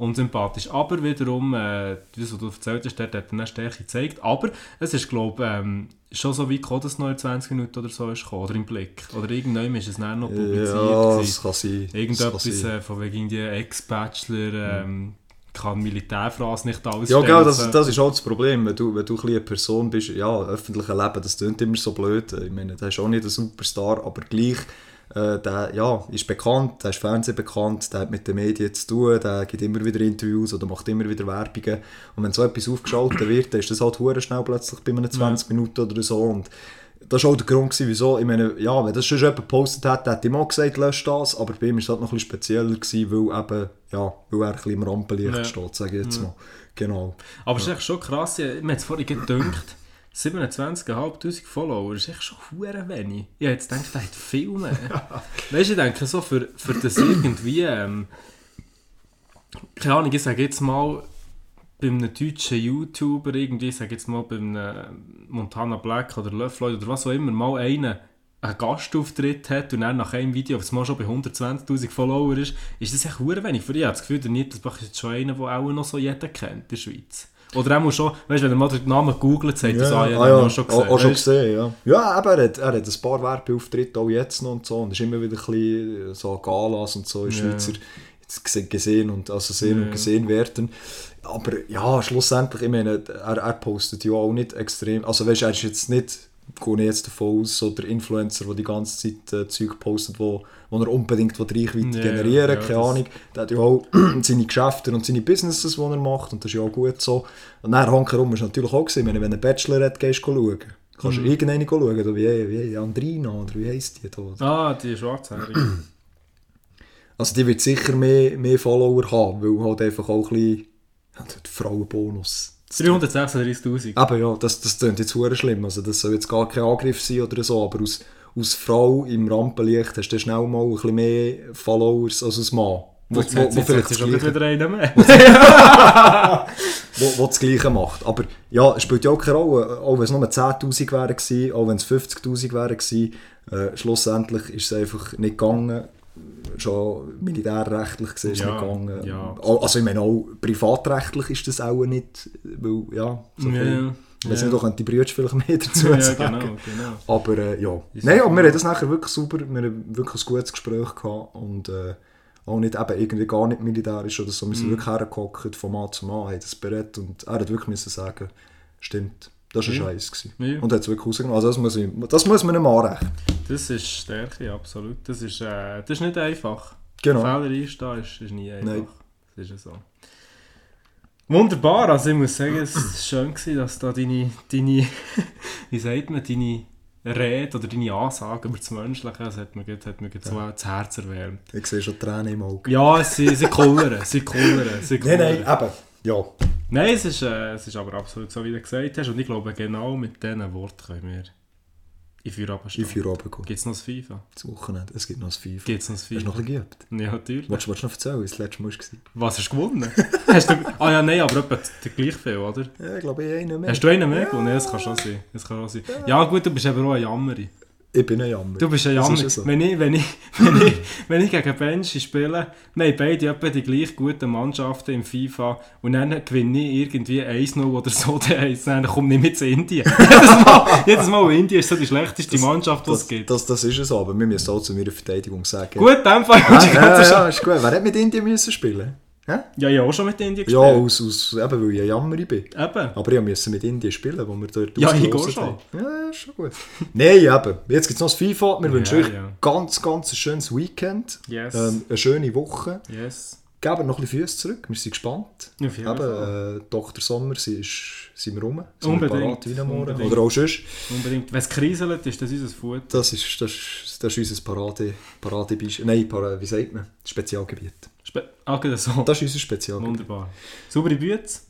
C: unsympathisch. Aber wiederum, äh, das, was du erzählt hast, dort hat er eine Stärke gezeigt. Aber es ist, glaube ich, ähm, schon so weit gekommen, dass es noch in 20 Minuten oder so ist gekommen, oder im Blick. Oder irgendwann ist es dann noch publiziert.
B: Ja, das kann sein.
C: Irgendetwas
B: kann sein.
C: äh, von wegen die Ex-Bachelor ähm, kann Militärphrase nicht
B: Ja,
C: ausstellen.
B: genau, das, das ist auch das Problem. Wenn du, wenn du ein eine Person bist, ja, öffentliche Leben, das klingt immer so blöd. Ich meine, der ist auch nicht ein Superstar, aber gleich, äh, der ja, ist bekannt, der ist Fernsehen bekannt, der hat mit den Medien zu tun, der gibt immer wieder Interviews oder macht immer wieder Werbungen. Und wenn so etwas aufgeschaltet wird, dann ist das halt hure schnell plötzlich bei einem 20 Minuten oder so. Und das war auch der Grund, gewesen, wieso, ich meine, ja, wenn das schon jemand gepostet hat, hätte ich mal gesagt, löscht das, aber bei ihm war es halt noch ein bisschen spezieller, gewesen, weil eben, ja, weil er ein bisschen im Rampenlicht
C: Ja.
B: steht, sage ich jetzt mal. Genau.
C: Aber es ist echt schon krass, ich, mir hat es vorhin gedacht, 27'500 Follower ist echt schon hure wenig. Ich habe jetzt gedacht, er hat viel mehr. weißt du, ich denke so, für, für das irgendwie, ähm, keine Ahnung, ich sage jetzt mal, bei einem deutschen YouTuber, irgendwie, ich sage jetzt mal bei einem Montana Black oder Lloyd oder was auch immer, mal einen einen Gastauftritt hat und dann nach einem Video auf mal schon bei 120'000 Follower ist, ist das echt hure wenig. Für ich habe das Gefühl, der Niedersbach ist jetzt schon einer, den auch noch so jeder kennt in der Schweiz. Oder er muss schon, weißt du, wenn er mal den Namen googelt, sagt er ah, ja,
B: ah, ja.
C: schon gesehen.
B: Auch, auch schon gesehen, ja. Ja, aber er hat, er hat ein paar Werbeauftritte auch jetzt noch und so und ist immer wieder ein bisschen so Galas und so in. Schweizer gesehen und also sehen und gesehen werden. Aber ja, schlussendlich, ich meine, er, er postet ja auch nicht extrem, also weißt du, er ist jetzt nicht, gehe ich jetzt davon aus, so der Influencer, der die ganze Zeit äh, Zeug postet, wo, wo er unbedingt will Reichweite
C: Ja,
B: generieren
C: ja,
B: keine Ahnung. Der hat ja auch seine Geschäfte und seine Businesses, die er macht und das ist ja auch gut so. Und dann hankerum ist natürlich auch gesehen, wenn du einen Bachelor hat, gehst du schauen. Kannst
C: Mhm.
B: du irgendeine schauen, oder wie, wie Andrina oder wie heisst die da?
C: Ah, die Schwarzhaarige.
B: Also die wird sicher mehr, mehr Follower haben, weil halt einfach auch ein bisschen ja, der Frauenbonus.
C: 336'000.
B: Aber ja, das, das klingt jetzt hure schlimm. Also das soll jetzt gar kein Angriff sein oder so, aber aus, aus Frau im Rampenlicht hast du schnell mal ein bisschen mehr Followers als als Mann. Wo,
C: Jetzt
B: wo, wo
C: jetzt
B: vielleicht Gleiche,
C: wieder einen mehr.
B: wo, wo das Gleiche macht. Aber ja, spielt ja auch keine Rolle. Auch wenn es nur 10'000 wären auch wenn es 50'000 wären äh, schlussendlich ist es einfach nicht gegangen. Schon militärrechtlich gesehen
C: Ja,
B: nicht gegangen.
C: ja.
B: Also ich meine auch privatrechtlich ist das auch nicht, weil ja, so
C: Ja,
B: Ich weiß
C: ja.
B: nicht, da könnte die Brüder vielleicht mehr dazu
C: ja,
B: sagen.
C: genau, genau.
B: Aber äh, ja.
C: Ist
B: Nein, aber wir haben das nachher wirklich super, wir haben wirklich ein gutes Gespräch gehabt und äh, auch nicht eben irgendwie gar nicht militärisch oder so. Wir sind
C: Mhm.
B: wirklich hergehockt von Mann zu Mann, haben das berät und er hat wirklich müssen sagen, stimmt, das war
C: Ja.
B: ein Scheiß. gewesen.
C: Ja.
B: Und hat es wirklich rausgenommen. Also das muss, ich, das muss man ihm anrechnen.
C: Das ist Stärke, absolut. Das ist, äh, das ist nicht einfach.
B: Genau.
C: Fehler einstehen ist, ist nie einfach.
B: Nein.
C: Das ist ja so. Wunderbar, also ich muss sagen, es war schön, gewesen, dass da deine, deine wie sagt man, deine Rede oder deine Ansage über das Menschliche, das hat mir, gut- hat mir gut so das Herz erwärmt.
B: Ich sehe schon Tränen im Auge.
C: Ja, sie, sie kullern, sie kullern, sie
B: Nein,
C: kullern.
B: nein, eben. Ja.
C: Nein, es ist, äh, es ist aber absolut so, wie du gesagt hast. Und ich glaube, genau mit diesen Worten können wir führe aber
B: Ich führe oben gehen.
C: Gibt es noch das FIFA?
B: Das Wochenende. Es gibt noch ein FIFA.
C: Gibt es noch das
B: Hast du
C: FIFA?
B: noch ein bisschen geübt?
C: Ja, natürlich.
B: Wolltest du noch erzählen, wie das letzte Mal war?
C: Was hast du gewonnen? hast du, ah ja, nein, aber etwa gleich viel, oder?
B: Ja, ich glaube, ich habe einen mehr.
C: Hast du einen mehr gewonnen? Ja, das kann schon sein. Das kann schon sein. Ja gut, du bist aber auch ein Jammeri.
B: Ich bin ein Jammer.
C: Du bist ein
B: Das
C: Jammeri.
B: ist ja so.
C: wenn, ich, wenn, ich, wenn, ich, wenn ich gegen Benji spiele, wir haben beide etwa die gleich guten Mannschaften im FIFA und dann gewinne ich irgendwie 1-0 oder so, dann dann komme ich mit zu Indien. jedes, Mal, jedes Mal Indien ist so die schlechteste Mannschaft, die es
B: das,
C: gibt.
B: das, das ist es so, aber wir müssen auch zu meiner Verteidigung sagen.
C: Gut, in dem Fall
B: Ja, ja, ist gut. Wer hat mit Indien müssen spielen? Hä?
C: Ja, ich habe auch schon mit Indien
B: Ja,
C: gespielt.
B: aus, aus, eben, weil ich ein Jammer bin.
C: Eben.
B: Aber ich musste mit Indien spielen, wo wir dort
C: Ja, ich auch
B: haben. Ja, ist schon gut. Nein, eben. Jetzt gibt es noch das FIFA. Wir
C: Ja,
B: wünschen euch
C: ja.
B: ganz, ganz ein schönes Weekend.
C: Yes.
B: Ähm, eine schöne Woche.
C: yes.
B: Geben noch ein bisschen Füße zurück. Wir sind gespannt.
C: Auf jeden Fall.
B: Eben, äh, Dr. Sommer, sie ist, sind wir rum. Sind
C: Unbedingt.
B: Wir parat. Oder auch sonst.
C: Unbedingt. Wenn es kriselt, ist das unser Futter.
B: Das ist, das ist, das ist unser Parade, Paradebeispiel. Nein, wie sagt man? Spezialgebiet.
C: Spe ah, genau so.
B: Das ist unser Spezialgebiet.
C: Wunderbar. Saubere Bütze,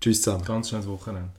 B: Tschüss zusammen.
C: ganz schönes Wochenende.